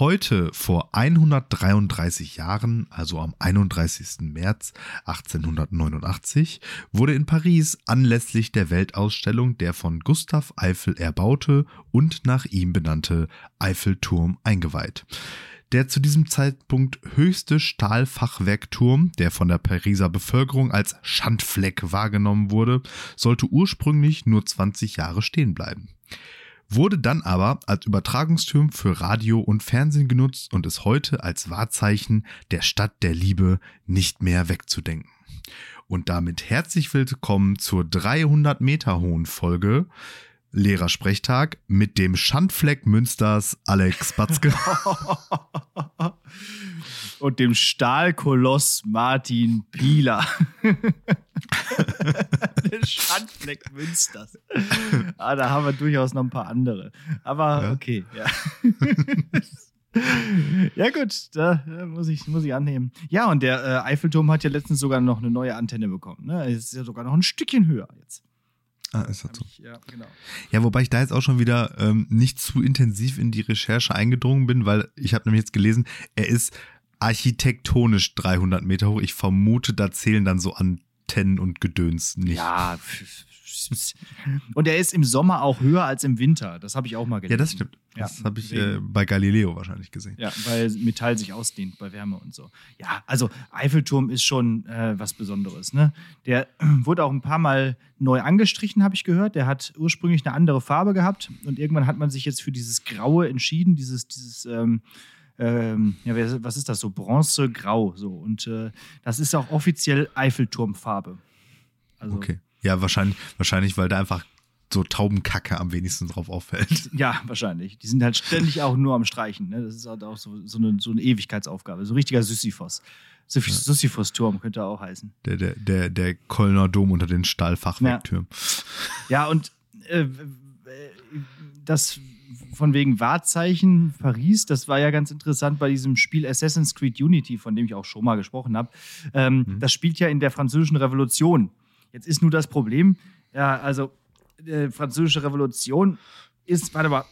Heute vor 133 Jahren, also am 31. März 1889, wurde in Paris anlässlich der Weltausstellung der von Gustav Eiffel erbaute und nach ihm benannte Eiffelturm eingeweiht. Der zu diesem Zeitpunkt höchste Stahlfachwerkturm, der von der Pariser Bevölkerung als Schandfleck wahrgenommen wurde, sollte ursprünglich nur 20 Jahre stehen bleiben wurde dann aber als Übertragungsturm für Radio und Fernsehen genutzt und ist heute als Wahrzeichen der Stadt der Liebe nicht mehr wegzudenken. Und damit herzlich willkommen zur 300 Meter hohen Folge Lehrersprechtag mit dem Schandfleck Münsters Alex Batzke. und dem Stahlkoloss Martin Pieler. Der Schandfleck Münsters. Ah, da haben wir durchaus noch ein paar andere. Aber ja. okay, ja. ja, gut, da muss ich, muss ich annehmen. Ja, und der äh, Eiffelturm hat ja letztens sogar noch eine neue Antenne bekommen. Ne? Ist ja sogar noch ein Stückchen höher jetzt. Ah, ist das so. Ich, ja, genau. Ja, wobei ich da jetzt auch schon wieder ähm, nicht zu intensiv in die Recherche eingedrungen bin, weil ich habe nämlich jetzt gelesen, er ist architektonisch 300 Meter hoch. Ich vermute, da zählen dann so Antennen und Gedöns nicht. Ja, und er ist im Sommer auch höher als im Winter. Das habe ich auch mal gelesen. Ja, das stimmt. Ja, das habe ich äh, bei Galileo wahrscheinlich gesehen. Ja, weil Metall sich ausdehnt bei Wärme und so. Ja, also Eiffelturm ist schon äh, was Besonderes. Ne? Der wurde auch ein paar Mal neu angestrichen, habe ich gehört. Der hat ursprünglich eine andere Farbe gehabt und irgendwann hat man sich jetzt für dieses Graue entschieden, dieses, dieses ähm, ähm, ja, was ist das so? Bronzegrau. So. Und äh, das ist auch offiziell Eiffelturmfarbe. Also, okay. Ja, wahrscheinlich, wahrscheinlich, weil da einfach so Taubenkacke am wenigsten drauf auffällt. Ja, wahrscheinlich. Die sind halt ständig auch nur am Streichen. Ne? Das ist halt auch so, so, eine, so eine Ewigkeitsaufgabe. So ein richtiger Sisyphos. Sisyphos-Turm könnte auch heißen. Der, der, der, der Kölner Dom unter den Stahlfachwerktürmen. Ja. ja, und äh, das von wegen Wahrzeichen Paris, das war ja ganz interessant bei diesem Spiel Assassin's Creed Unity, von dem ich auch schon mal gesprochen habe. Ähm, mhm. Das spielt ja in der Französischen Revolution. Jetzt ist nur das Problem, ja, also die äh, Französische Revolution ist, warte mal,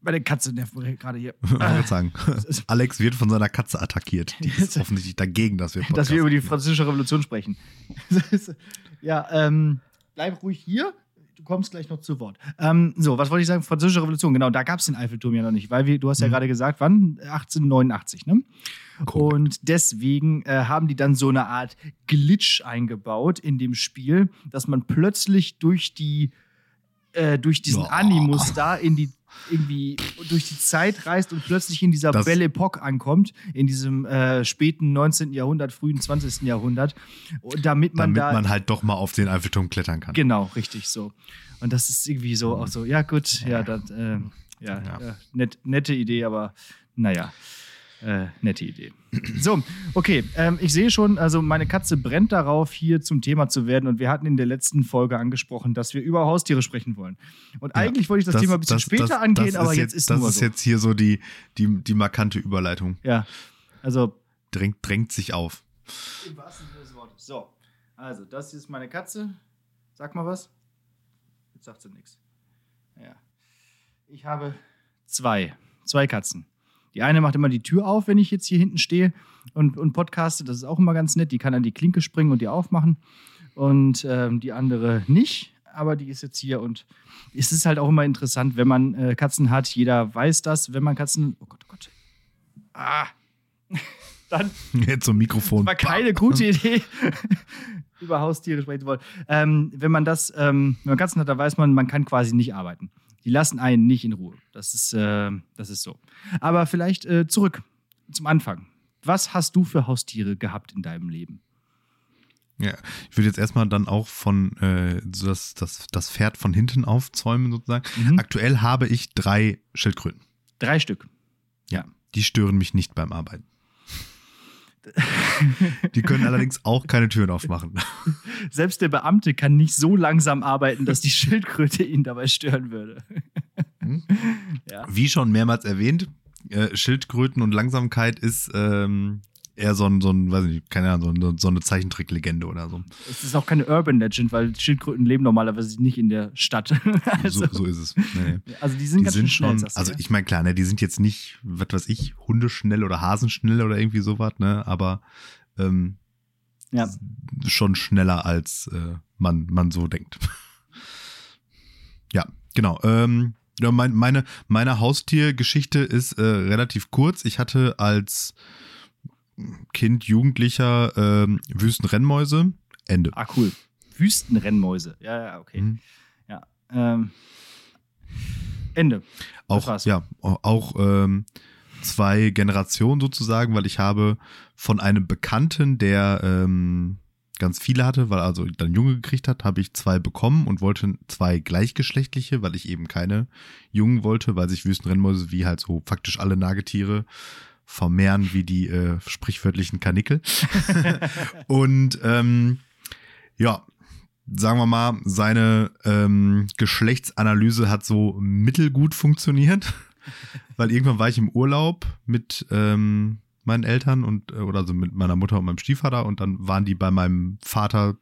meine Katze nervt gerade hier. Ich würde sagen, Alex wird von seiner Katze attackiert. Die ist offensichtlich dagegen, dass wir Podcast Dass wir über die Französische Revolution sprechen. ja, ähm, bleib ruhig hier kommst gleich noch zu Wort. Ähm, so, was wollte ich sagen? Französische Revolution, genau, da gab es den Eiffelturm ja noch nicht, weil wir, du hast ja mhm. gerade gesagt, wann? 1889, ne? Cool. Und deswegen äh, haben die dann so eine Art Glitch eingebaut in dem Spiel, dass man plötzlich durch die äh, durch diesen oh. Animus da in die irgendwie durch die Zeit reist und plötzlich in dieser das Belle Epoque ankommt, in diesem äh, späten 19. Jahrhundert, frühen 20. Jahrhundert, damit man damit da. man halt doch mal auf den Eiffelturm klettern kann. Genau, richtig so. Und das ist irgendwie so auch so, ja gut, ja, das, äh, ja, ja. ja net, nette Idee, aber naja. Äh, nette Idee. So, okay. Ähm, ich sehe schon, also meine Katze brennt darauf, hier zum Thema zu werden. Und wir hatten in der letzten Folge angesprochen, dass wir über Haustiere sprechen wollen. Und ja, eigentlich wollte ich das, das, Thema ein bisschen das, später das, angehen, aber jetzt, ist das nur ist so. jetzt hier so die, die, die markante Überleitung. Ja. Also. Drängt, drängt sich auf. Im wahrsten Sinne des Wortes. So. Also, das ist meine Katze. Sag mal was. Jetzt sagt sie nichts. Ja. Ich habe zwei. Zwei Katzen. Die eine macht immer die Tür auf, wenn ich jetzt hier hinten stehe und, und podcaste. Das ist auch immer ganz nett. Die kann an die Klinke springen und die aufmachen. Und ähm, die andere nicht. Aber die ist jetzt hier und es ist halt auch immer interessant, wenn man äh, Katzen hat. Jeder weiß das, wenn man Katzen. Oh Gott, oh Gott. Ah. Dann. Jetzt so ein Mikrofon. Das war keine gute Idee, über Haustiere sprechen zu wollen. Ähm, wenn man das, ähm, wenn man Katzen hat, da weiß man, man kann quasi nicht arbeiten. Die lassen einen nicht in Ruhe. Das ist, äh, das ist so. Aber vielleicht äh, zurück zum Anfang. Was hast du für Haustiere gehabt in deinem Leben? Ja, ich würde jetzt erstmal dann auch von äh, das, das, das Pferd von hinten aufzäumen, sozusagen. Mhm. Aktuell habe ich drei Schildkröten. Drei Stück. Ja, die stören mich nicht beim Arbeiten. Die können allerdings auch keine Türen aufmachen. Selbst der Beamte kann nicht so langsam arbeiten, dass die Schildkröte ihn dabei stören würde. Hm? Ja. Wie schon mehrmals erwähnt, äh, Schildkröten und Langsamkeit ist ähm, eher so ein, so ein weiß nicht, keine Ahnung, so, ein, so eine Zeichentricklegende oder so. Es ist auch keine Urban Legend, weil Schildkröten leben normalerweise nicht in der Stadt. also, so, so, ist es. Nee. Also die sind die ganz sind schön schon, schnell, also ich meine, klar, ne, die sind jetzt nicht, was weiß ich, hundeschnell oder hasenschnell oder irgendwie sowas, ne, aber ähm, ja. schon schneller als äh, man, man so denkt. ja, genau. Ähm, meine, meine Haustiergeschichte ist äh, relativ kurz. Ich hatte als Kind, Jugendlicher ähm, Wüstenrennmäuse. Ende. Ah, cool. Wüstenrennmäuse. Ja, ja, okay. Mhm. Ja. Ähm, Ende. Auch, ja, auch ähm, zwei Generationen sozusagen, weil ich habe von einem Bekannten, der ähm, ganz viele hatte, weil also dann Junge gekriegt hat, habe ich zwei bekommen und wollte zwei gleichgeschlechtliche, weil ich eben keine Jungen wollte, weil sich Wüstenrennmäuse wie halt so faktisch alle Nagetiere vermehren wie die äh, sprichwörtlichen Kanickel. und ähm, ja, sagen wir mal, seine ähm, Geschlechtsanalyse hat so mittelgut funktioniert, weil irgendwann war ich im Urlaub mit ähm, meinen Eltern und äh, oder also mit meiner Mutter und meinem Stiefvater und dann waren die bei meinem Vater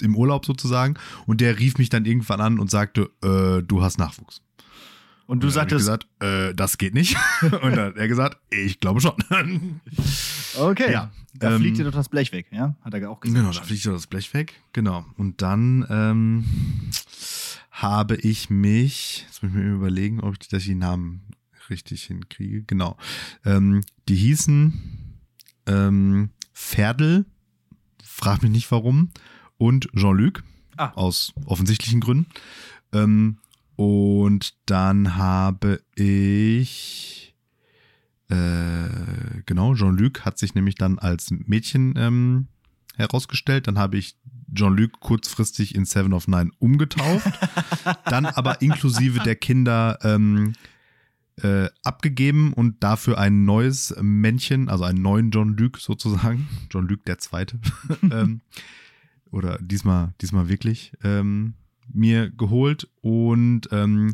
im Urlaub sozusagen und der rief mich dann irgendwann an und sagte, äh, du hast Nachwuchs. Und du Und sagtest, gesagt, äh, das geht nicht. und dann hat er gesagt, ich glaube schon. okay, Ja, da ähm, fliegt dir doch das Blech weg, ja? Hat er auch gesagt. Genau, da fliegt doch das Blech weg. Genau. Und dann ähm, habe ich mich, jetzt muss ich mir überlegen, ob ich dass ich die Namen richtig hinkriege. Genau. Ähm, die hießen ähm, Ferdl, frag mich nicht warum, und Jean-Luc, Ah. aus offensichtlichen Gründen. Ähm, und dann habe ich äh, genau, Jean-Luc hat sich nämlich dann als Mädchen ähm, herausgestellt. Dann habe ich Jean-Luc kurzfristig in Seven of Nine umgetauft. dann aber inklusive der Kinder ähm, äh, abgegeben und dafür ein neues Männchen, also einen neuen Jean-Luc sozusagen, Jean-Luc der Zweite, ähm, oder diesmal, diesmal wirklich, ähm, mir geholt. Und ähm,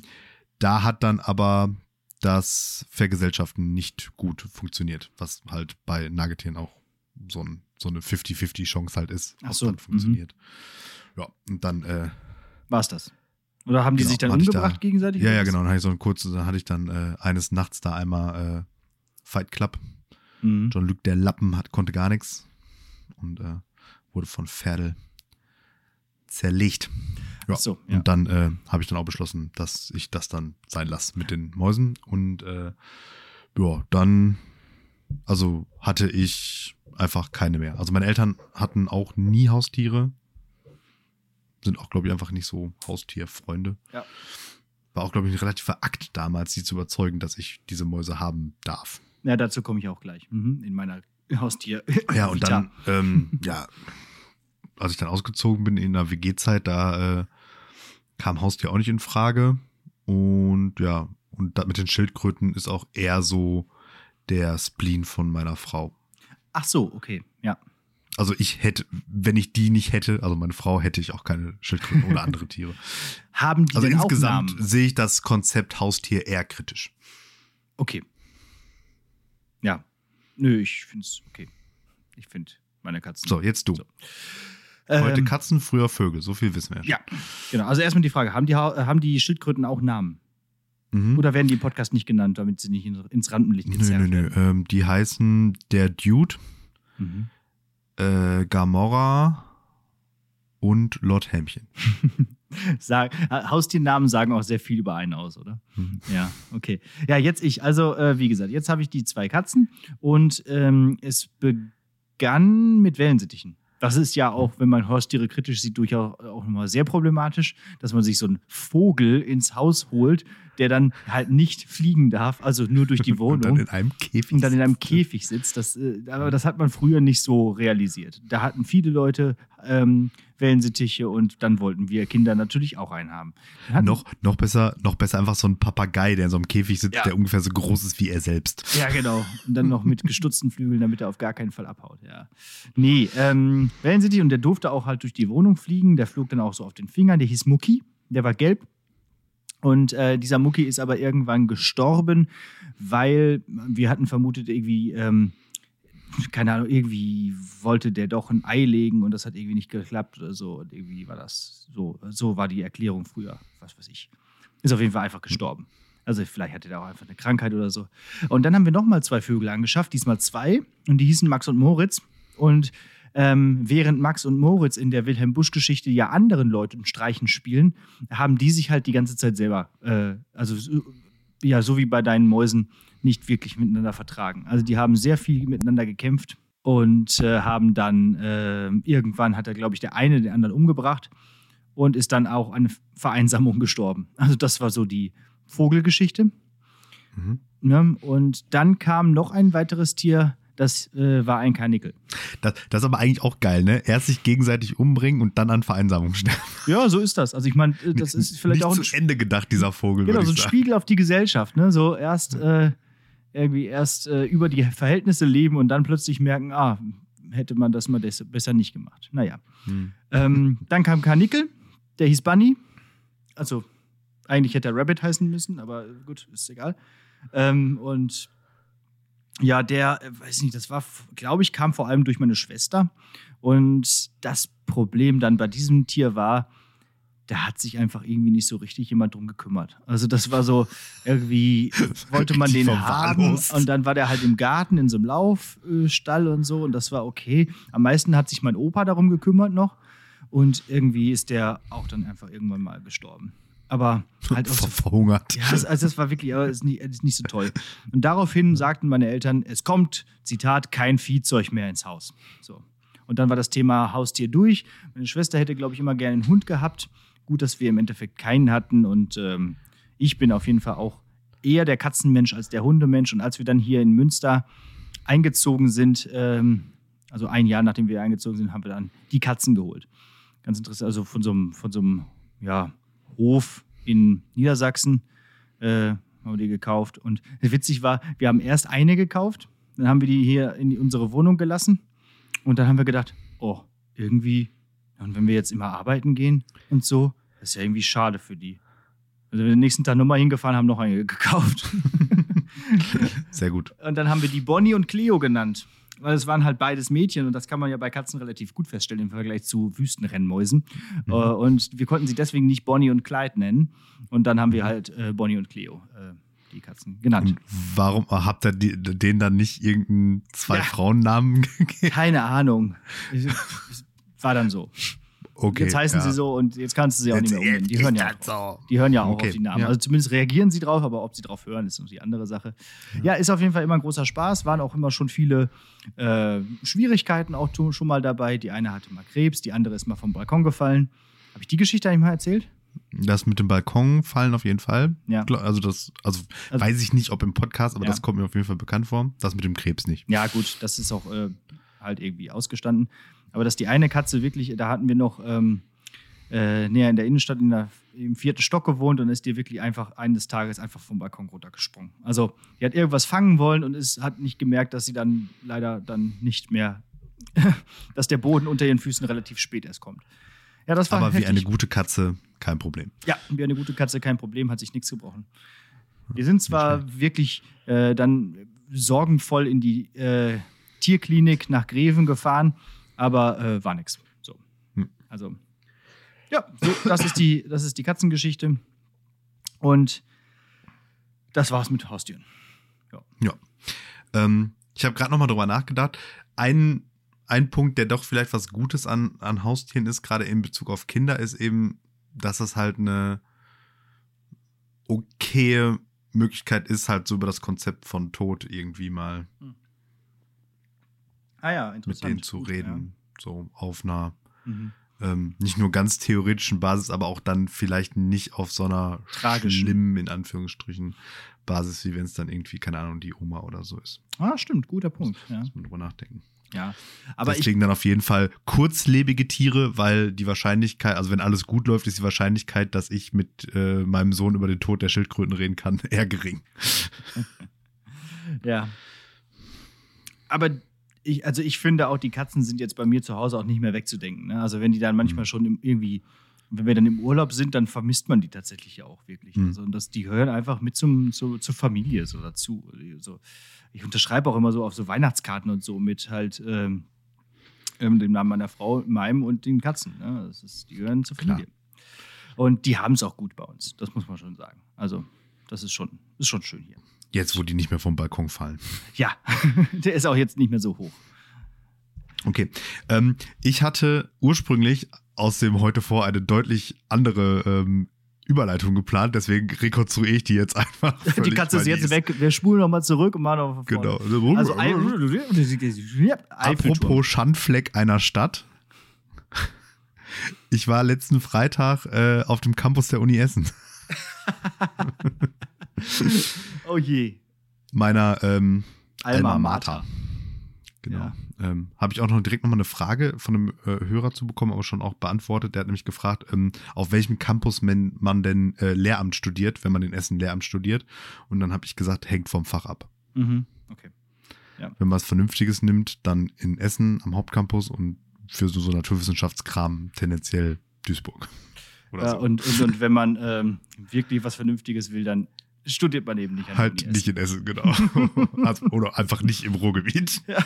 da hat dann aber das Vergesellschaften nicht gut funktioniert, was halt bei Nagetieren auch so, ein, so eine 50-50 Chance halt ist, Ach ob so, das funktioniert. Ja, und dann, äh, War's das? Oder haben die Genau, sich dann umgebracht da- gegenseitig? ja, ja, genau, dann hatte ich so ein kurzes, dann hatte ich dann äh, eines Nachts da einmal äh, Fight Club. Mhm. John-Luc der Lappen hat, konnte gar nichts und äh, wurde von Pferdel zerlegt. Ja. So, ja. Und dann äh, habe ich dann auch beschlossen, dass ich das dann sein lasse mit den Mäusen. Und äh, ja, dann, also hatte ich einfach keine mehr. Also meine Eltern hatten auch nie Haustiere. Sind auch, glaube ich, einfach nicht so Haustierfreunde. Ja. War auch, glaube ich, relativ verackt damals, sie zu überzeugen, dass ich diese Mäuse haben darf. Ja, dazu komme ich auch gleich. Mhm. In meiner Haustier. Ja, und dann, ähm, ja, als ich dann ausgezogen bin in der WG-Zeit, da äh, kam Haustier auch nicht in Frage. Und ja, und mit den Schildkröten ist auch eher so der Spleen von meiner Frau. Ach so, okay. Ja. Also ich hätte, wenn ich die nicht hätte, also meine Frau, hätte ich auch keine Schildkröten oder andere Tiere. Haben die Also denn insgesamt auch Namen? sehe ich das Konzept Haustier eher kritisch. Okay. Ja. Nö, ich finde es okay. Ich finde meine Katzen. So, jetzt du. So. Heute Ähm, Katzen, früher Vögel, so viel wissen wir. Ja, genau. Also erstmal die Frage: Haben die, Ha- haben die Schildkröten auch Namen? Mhm. Oder werden die im Podcast nicht genannt, damit sie nicht in, ins Rampenlicht Nö, gezerrt nö, nö. werden? Ähm, die heißen der Dude, Mhm. äh, Gamora und Lord Hämchen. Sag, Haustiernamen sagen auch sehr viel über einen aus, oder? Mhm. Ja, okay. Ja, jetzt ich. Also, äh, wie gesagt, jetzt habe ich die zwei Katzen und ähm, es begann mit Wellensittichen. Das ist ja auch, wenn man Haustiere kritisch sieht, durchaus auch immer sehr problematisch, dass man sich so einen Vogel ins Haus holt, der dann halt nicht fliegen darf, also nur durch die Und dann Wohnung. in einem Käfig. und dann in einem sitzt. Käfig sitzt. Das, äh, aber das hat man früher nicht so realisiert. Da hatten viele Leute ähm, Wellensittiche und dann wollten wir Kinder natürlich auch einen haben. Noch, noch, besser, noch besser einfach so ein Papagei, der in so einem Käfig sitzt, Ja. der ungefähr so groß ist wie er selbst. Ja, genau. Und dann noch mit gestutzten Flügeln, damit er auf gar keinen Fall abhaut. Ja. Nee, ähm, Wellensittich und der durfte auch halt durch die Wohnung fliegen. Der flog dann auch so auf den Fingern. Der hieß Mucki. Der war gelb. Und äh, dieser Mucki ist aber irgendwann gestorben, weil wir hatten vermutet, irgendwie, ähm, keine Ahnung, irgendwie wollte der doch ein Ei legen und das hat irgendwie nicht geklappt oder so. Und irgendwie war das so, so war die Erklärung früher, was weiß ich. Ist auf jeden Fall einfach gestorben. Also vielleicht hatte der auch einfach eine Krankheit oder so. Und dann haben wir nochmal zwei Vögel angeschafft, diesmal zwei. Und die hießen Max und Moritz. Und ähm, während Max und Moritz in der Wilhelm Busch-Geschichte ja anderen Leuten Streichen spielen, haben die sich halt die ganze Zeit selber, äh, also ja, so wie bei deinen Mäusen, nicht wirklich miteinander vertragen. Also die haben sehr viel miteinander gekämpft und äh, haben dann äh, irgendwann hat er, glaube ich, der eine den anderen umgebracht und ist dann auch an Vereinsamung gestorben. Also das war so die Vogelgeschichte. Mhm. Ne? Und dann kam noch ein weiteres Tier, das äh, war ein Karnickel. Das, das, ist aber eigentlich auch geil, ne? Erst sich gegenseitig umbringen und dann an Vereinsamung sterben. Ja, so ist das. Also ich meine, äh, das ist vielleicht Nicht auch ein zu Ende gedacht, dieser Vogel. Genau, so ein sagen. Spiegel auf die Gesellschaft, ne? So erst äh, irgendwie erst äh, über die Verhältnisse leben und dann plötzlich merken, ah, hätte man das mal besser nicht gemacht. Naja. Hm. Ähm, dann kam Karnickel, der hieß Bunny. Also eigentlich hätte er Rabbit heißen müssen, aber gut, ist egal. Ähm, und ja, der, äh, weiß nicht, das war, glaube ich, kam vor allem durch meine Schwester. Und das Problem dann bei diesem Tier war, da hat sich einfach irgendwie nicht so richtig jemand drum gekümmert. Also das war so, irgendwie wollte man den haben und dann war der halt im Garten in so einem Laufstall und so und das war okay. Am meisten hat sich mein Opa darum gekümmert noch und irgendwie ist der auch dann einfach irgendwann mal gestorben aber halt auch so, verhungert. Ja, also das war wirklich, aber ist nicht, ist nicht so toll. Und daraufhin sagten meine Eltern, es kommt, Zitat, kein Viehzeug mehr ins Haus. So. Und dann war das Thema Haustier durch. Meine Schwester hätte, glaube ich, immer gerne einen Hund gehabt. Gut, dass wir im Endeffekt keinen hatten. Und ähm, ich bin auf jeden Fall auch eher der Katzenmensch als der Hundemensch. Und als wir dann hier in Münster eingezogen sind, ähm, also ein Jahr nachdem wir eingezogen sind, haben wir dann die Katzen geholt. Ganz interessant, also von so einem, von so einem ja, Hof in Niedersachsen äh, haben wir die gekauft. Und witzig war, wir haben erst eine gekauft, dann haben wir die hier in unsere Wohnung gelassen und dann haben wir gedacht, oh, irgendwie, und wenn wir jetzt immer arbeiten gehen und so, das ist ja irgendwie schade für die. Also wir den nächsten Tag nochmal hingefahren, haben noch eine gekauft. Sehr gut. Und dann haben wir die Bonnie und Cleo genannt weil es waren halt beides Mädchen und das kann man ja bei Katzen relativ gut feststellen im Vergleich zu Wüstenrennmäusen. Mhm. Äh, und wir konnten sie deswegen nicht Bonnie und Clyde nennen. Und dann haben wir halt äh, Bonnie und Cleo, äh, die Katzen, genannt. Und warum habt ihr die, denen dann nicht irgendeinen zwei ja. Frauennamen gegeben? Keine Ahnung. War dann so. Okay, jetzt heißen ja. sie so und jetzt kannst du sie auch jetzt, nicht mehr umnehmen. Die hören ja, auch, so. die hören ja auch okay, auf die Namen. Ja. Also zumindest reagieren sie drauf, aber ob sie drauf hören, ist die andere Sache. Ja. ja. ist auf jeden Fall immer ein großer Spaß. Waren auch immer schon viele äh, Schwierigkeiten auch schon mal dabei. Die eine hatte mal Krebs, die andere ist mal vom Balkon gefallen. Habe ich die Geschichte eigentlich mal erzählt? Das mit dem Balkon fallen auf jeden Fall. Ja. Also das, also, also weiß ich nicht, ob im Podcast, aber das kommt mir auf jeden Fall bekannt vor. Das mit dem Krebs nicht. Ja, gut, das ist auch äh, halt irgendwie ausgestanden. Aber dass die eine Katze wirklich, da hatten wir noch ähm, äh, näher in der Innenstadt in der, im vierten Stock gewohnt und ist dir wirklich einfach eines Tages einfach vom Balkon runtergesprungen. Also die hat irgendwas fangen wollen und es hat nicht gemerkt, dass sie dann leider dann nicht mehr, dass der Boden unter ihren Füßen relativ spät erst kommt. Ja, das war Aber heftig. wie eine gute Katze kein Problem. Ja, wie eine gute Katze kein Problem, hat sich nichts gebrochen. Wir sind zwar wirklich äh, dann sorgenvoll in die äh, Tierklinik nach Greven gefahren, aber äh, war nichts. So. Hm. Also, ja, so, das, ist die, das ist die Katzengeschichte. Und das war's mit Haustieren. Ja. ja. Ähm, ich habe gerade noch mal drüber nachgedacht. Ein, ein Punkt, der doch vielleicht was Gutes an, an Haustieren ist, gerade in Bezug auf Kinder, ist eben, dass es halt eine okaye Möglichkeit ist, halt so über das Konzept von Tod irgendwie mal hm. Ah ja, interessant. Mit denen zu Gut, reden, ja. so auf einer mhm. ähm, nicht nur ganz theoretischen Basis, aber auch dann vielleicht nicht auf so einer schlimmen, in Anführungsstrichen, Basis, wie wenn es dann irgendwie, keine Ahnung, die Oma oder so ist. Ah, stimmt, guter Punkt. Ja. Muss man drüber nachdenken. Ja, aber deswegen dann auf jeden Fall kurzlebige Tiere, weil die Wahrscheinlichkeit, also wenn alles gut läuft, ist die Wahrscheinlichkeit, dass ich mit äh, meinem Sohn über den Tod der Schildkröten reden kann, eher gering. ja. Aber ich, also ich finde auch, die Katzen sind jetzt bei mir zu Hause auch nicht mehr wegzudenken. Ne? Also wenn die dann manchmal mhm. schon irgendwie Und wenn wir dann im Urlaub sind, dann vermisst man die tatsächlich ja auch wirklich. Mhm. Also, und das, die gehören einfach mit zum, zu, zur Familie so dazu. So, ich unterschreibe auch immer so auf so Weihnachtskarten und so mit halt ähm, ähm, dem Namen meiner Frau, meinem und den Katzen. Ne? Das ist, die gehören zur Klar. Familie. Und die haben es auch gut bei uns. Das muss man schon sagen. Also, das ist schon, ist schon schön hier. Jetzt, wo die nicht mehr vom Balkon fallen. Ja, der ist auch jetzt nicht mehr so hoch. Okay. Ähm, ich hatte ursprünglich aus dem heute vor eine deutlich andere ähm, Überleitung geplant, deswegen rekonstruiere ich die jetzt einfach. die ist weil jetzt weg. Wir spulen nochmal zurück und machen noch von vorne. Genau. Also. Apropos Schandfleck einer Stadt. Ich war letzten Freitag äh, auf dem Campus der Uni Essen. Oh je. Meiner ähm, Alma, Alma Mater. Mater. Genau. Ja. Ähm, Habe ich auch noch direkt nochmal eine Frage von einem äh, Hörer zu bekommen, aber schon auch beantwortet. Der hat nämlich gefragt, ähm, auf welchem Campus man, man denn äh, Lehramt studiert, wenn man in Essen Lehramt studiert. Und dann habe ich gesagt, hängt vom Fach ab. Mhm. Okay. Wenn man was Vernünftiges nimmt, dann in Essen am Hauptcampus und für so, so Naturwissenschaftskram tendenziell Duisburg. Oder Ja, so. und, und, und wenn man ähm, wirklich was Vernünftiges will, dann studiert man eben nicht Halt Uni nicht in Essen, genau. oder einfach nicht im Ruhrgebiet. Ja.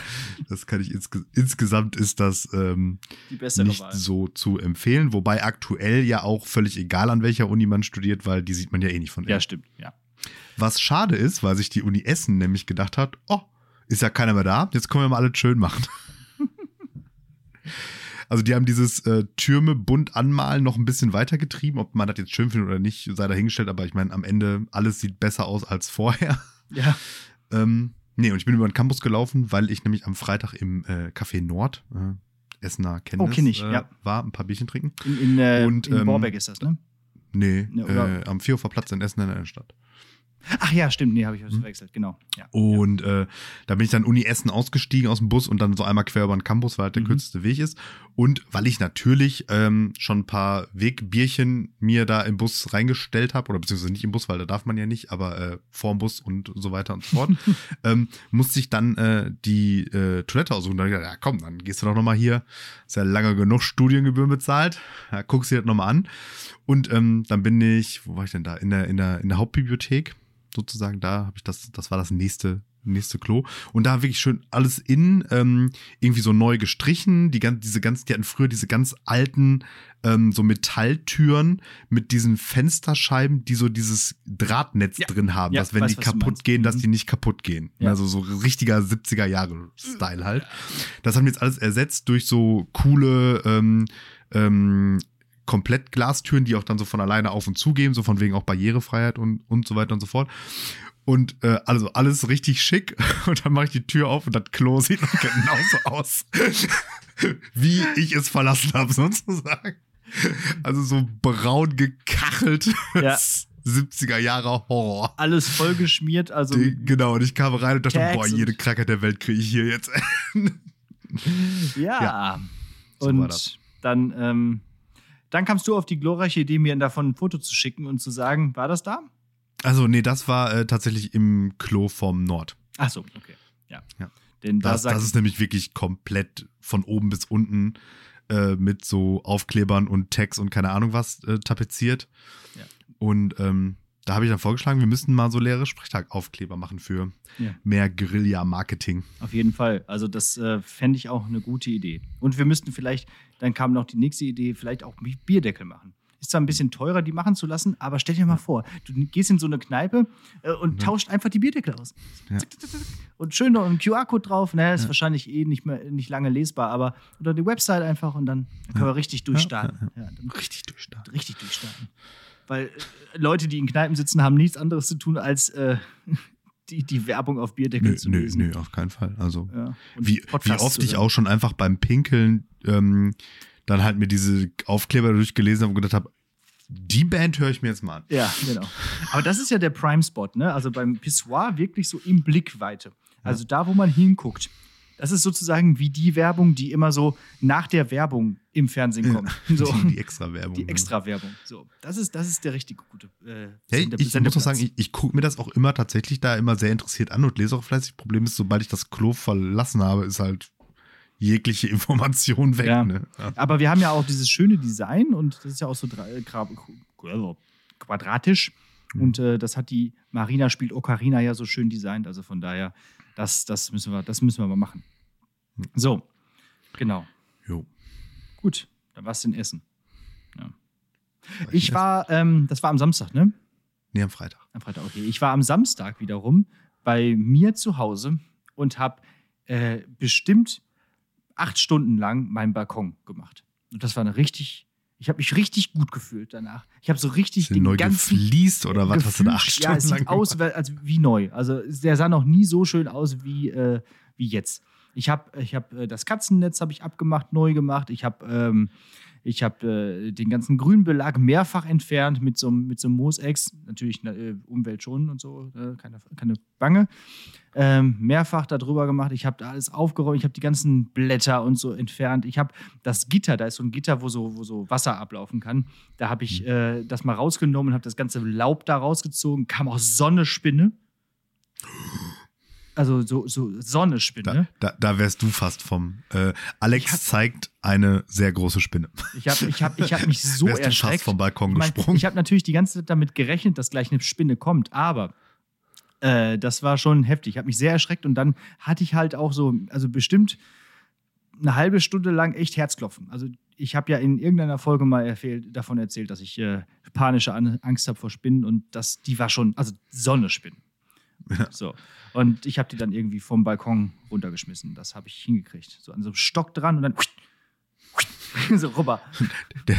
Das kann ich insge insgesamt ist das ähm, nicht Wahl. so zu empfehlen. Wobei aktuell ja auch völlig egal, an welcher Uni man studiert, weil die sieht man ja eh nicht von Ja, stimmt. Ja. Was schade ist, weil sich die Uni Essen nämlich gedacht hat, oh, ist ja keiner mehr da, jetzt können wir mal alles schön machen. Also die haben dieses äh, Türme bunt anmalen noch ein bisschen weitergetrieben. Ob man das jetzt schön findet oder nicht, sei dahingestellt. Aber ich meine, am Ende, alles sieht besser aus als vorher. Ja. Ähm, nee, und ich bin über den Campus gelaufen, weil ich nämlich am Freitag im äh, Café Nord, äh, Essener Kenntnis, Oh, kenn ich, äh, ja. war, ein paar Bierchen trinken. In, in, äh, Und, in ähm, Borbeck ist das, ne? Nee, oder- äh, am Vierhofer Platz in Essen in der Innenstadt. Ach ja, stimmt. Nee, habe ich Mhm. verwechselt. Genau. Ja. Und äh, da bin ich dann Uni Essen ausgestiegen aus dem Bus und dann so einmal quer über den Campus, weil halt der Mhm. kürzeste Weg ist. Und weil ich natürlich ähm, schon ein paar Wegbierchen mir da im Bus reingestellt habe, oder beziehungsweise nicht im Bus, weil da darf man ja nicht, aber äh, vorm Bus und so weiter und so fort, ähm, musste ich dann äh, die äh, Toilette aussuchen. Da ich gedacht, ja komm, dann gehst du doch nochmal hier. Ist ja lange genug Studiengebühren bezahlt. Ja, guckst dir das nochmal an. Und ähm, dann bin ich, wo war ich denn da? In der, in der, in der Hauptbibliothek sozusagen. Da habe ich das, das war das nächste, nächste Klo. Und da wirklich schön alles innen ähm, irgendwie so neu gestrichen. Die, gan- diese ganz, die hatten früher diese ganz alten ähm, so Metalltüren mit diesen Fensterscheiben, die so dieses Drahtnetz Ja. drin haben, Ja, dass wenn weiß, die kaputt gehen, dass Mhm. die nicht kaputt gehen. Ja. Also so richtiger 70er Jahre Style halt. Das haben wir jetzt alles ersetzt durch so coole ähm, ähm, komplett Glastüren, die auch dann so von alleine auf und zu gehen, so von wegen auch Barrierefreiheit und, und so weiter und so fort. Und äh, also alles richtig schick. Und dann mache ich die Tür auf und das Klo sieht genauso aus, wie ich es verlassen habe, sozusagen. Also so braun gekachelt. Ja. 70er Jahre Horror. Alles vollgeschmiert, also Die, genau, und ich kam rein und dachte, Tags boah, jede Krankheit der Welt kriege ich hier jetzt. ja. Ja. So Und war das. dann, ähm, dann kamst du auf die glorreiche Idee, mir davon ein Foto zu schicken und zu sagen, war das da? Also, nee, das war äh, tatsächlich im Klo vom Nord. Ach so, okay. Ja. Ja. Denn da Das, das ist nämlich wirklich komplett von oben bis unten äh, mit so Aufklebern und Tags und keine Ahnung was äh, tapeziert. Ja. Und ähm, da habe ich dann vorgeschlagen, wir müssten mal so leere Sprechtag-Aufkleber machen für Ja. mehr Guerilla-Marketing. Auf jeden Fall. Also das äh, fände ich auch eine gute Idee. Und wir müssten vielleicht, dann kam noch die nächste Idee, vielleicht auch Bierdeckel machen. Ist zwar ein bisschen teurer, die machen zu lassen, aber stell dir mal vor, du gehst in so eine Kneipe äh, und Ja. tauscht einfach die Bierdeckel aus. Ja. Und schön noch ein QR-Code drauf. Naja, ist wahrscheinlich eh nicht, mehr, nicht lange lesbar, aber oder die Website einfach und dann, können wir richtig durchstarten. Dann Richtig durchstarten. richtig durchstarten. Weil äh, Leute, die in Kneipen sitzen, haben nichts anderes zu tun, als äh, die, die Werbung auf Bierdeckel Nö, zu nö, lesen. nö, auf keinen Fall. Also, Ja. Wie, wie oft ich auch schon einfach beim Pinkeln ähm, dann halt mir diese Aufkleber durchgelesen habe und gedacht habe, die Band höre ich mir jetzt mal an. Ja, genau. Aber das ist ja der Prime-Spot, ne? Also beim Pissoir wirklich so in Blickweite. Also da, wo man hinguckt. Das ist sozusagen wie die Werbung, die immer so nach der Werbung im Fernsehen kommt. So. Die, die extra Werbung. Die Extra-Werbung. So. Das ist, das ist der richtig gute äh, Hey, ich muss auch sagen, ich, ich gucke mir das auch immer tatsächlich da immer sehr interessiert an und lese auch fleißig. Problem ist, sobald ich das Klo verlassen habe, ist halt jegliche Information weg. Ja. Ne? Ja. Aber wir haben ja auch dieses schöne Design und das ist ja auch so drei, gra- quadratisch. Mhm. Und äh, das hat die Marina spielt Ocarina ja so schön designt. Also von daher, das, das, müssen, wir, das müssen wir mal machen. So, genau. Jo. Gut, dann war's in Essen. Ja. Ich war, ähm, das war am Samstag, ne? Nee, am Freitag. Am Freitag, okay. Ich war am Samstag wiederum bei mir zu Hause und habe äh, bestimmt acht Stunden lang meinen Balkon gemacht. Und das war eine richtig, ich habe mich richtig gut gefühlt danach. Ich habe so richtig Ist der neu den ganzen gefliest oder was hast du da acht Gefühlt- Stunden Ja, es sieht aus als wie neu. Also der sah noch nie so schön aus wie, äh, wie jetzt. Ich habe ich hab, äh, das Katzennetz habe ich abgemacht, neu gemacht. Ich habe ähm, ich hab, äh, den ganzen Grünbelag mehrfach entfernt mit so, einem- mit so einem Moosex. Natürlich äh, umweltschonend und so, äh, keine, keine Bange. Ähm, mehrfach darüber gemacht. Ich habe da alles aufgeräumt. Ich habe die ganzen Blätter und so entfernt. Ich habe das Gitter, da ist so ein Gitter, wo so, wo so Wasser ablaufen kann. Da habe ich äh, das mal rausgenommen und habe das ganze Laub da rausgezogen. Kam auch Sonnespinne. Also so, so Sonnespinne. Da, da, da wärst du fast vom. Äh, Alex hab- zeigt eine sehr große Spinne. Ich habe ich hab, ich hab mich so wärst du fast erschreckt. vom Balkon Ich, mein, gesprungen. ich habe natürlich die ganze Zeit damit gerechnet, dass gleich eine Spinne kommt, aber äh, das war schon heftig. Ich habe mich sehr erschreckt und dann hatte ich halt auch so, also bestimmt eine halbe Stunde lang echt Herzklopfen. Also ich habe ja in irgendeiner Folge mal erzählt, davon erzählt, dass ich äh, panische An Angst habe vor Spinnen und das, die war schon, also So. Und ich habe die dann irgendwie vom Balkon runtergeschmissen. Das habe ich hingekriegt. So an so einem Stock dran und dann so rüber. Der,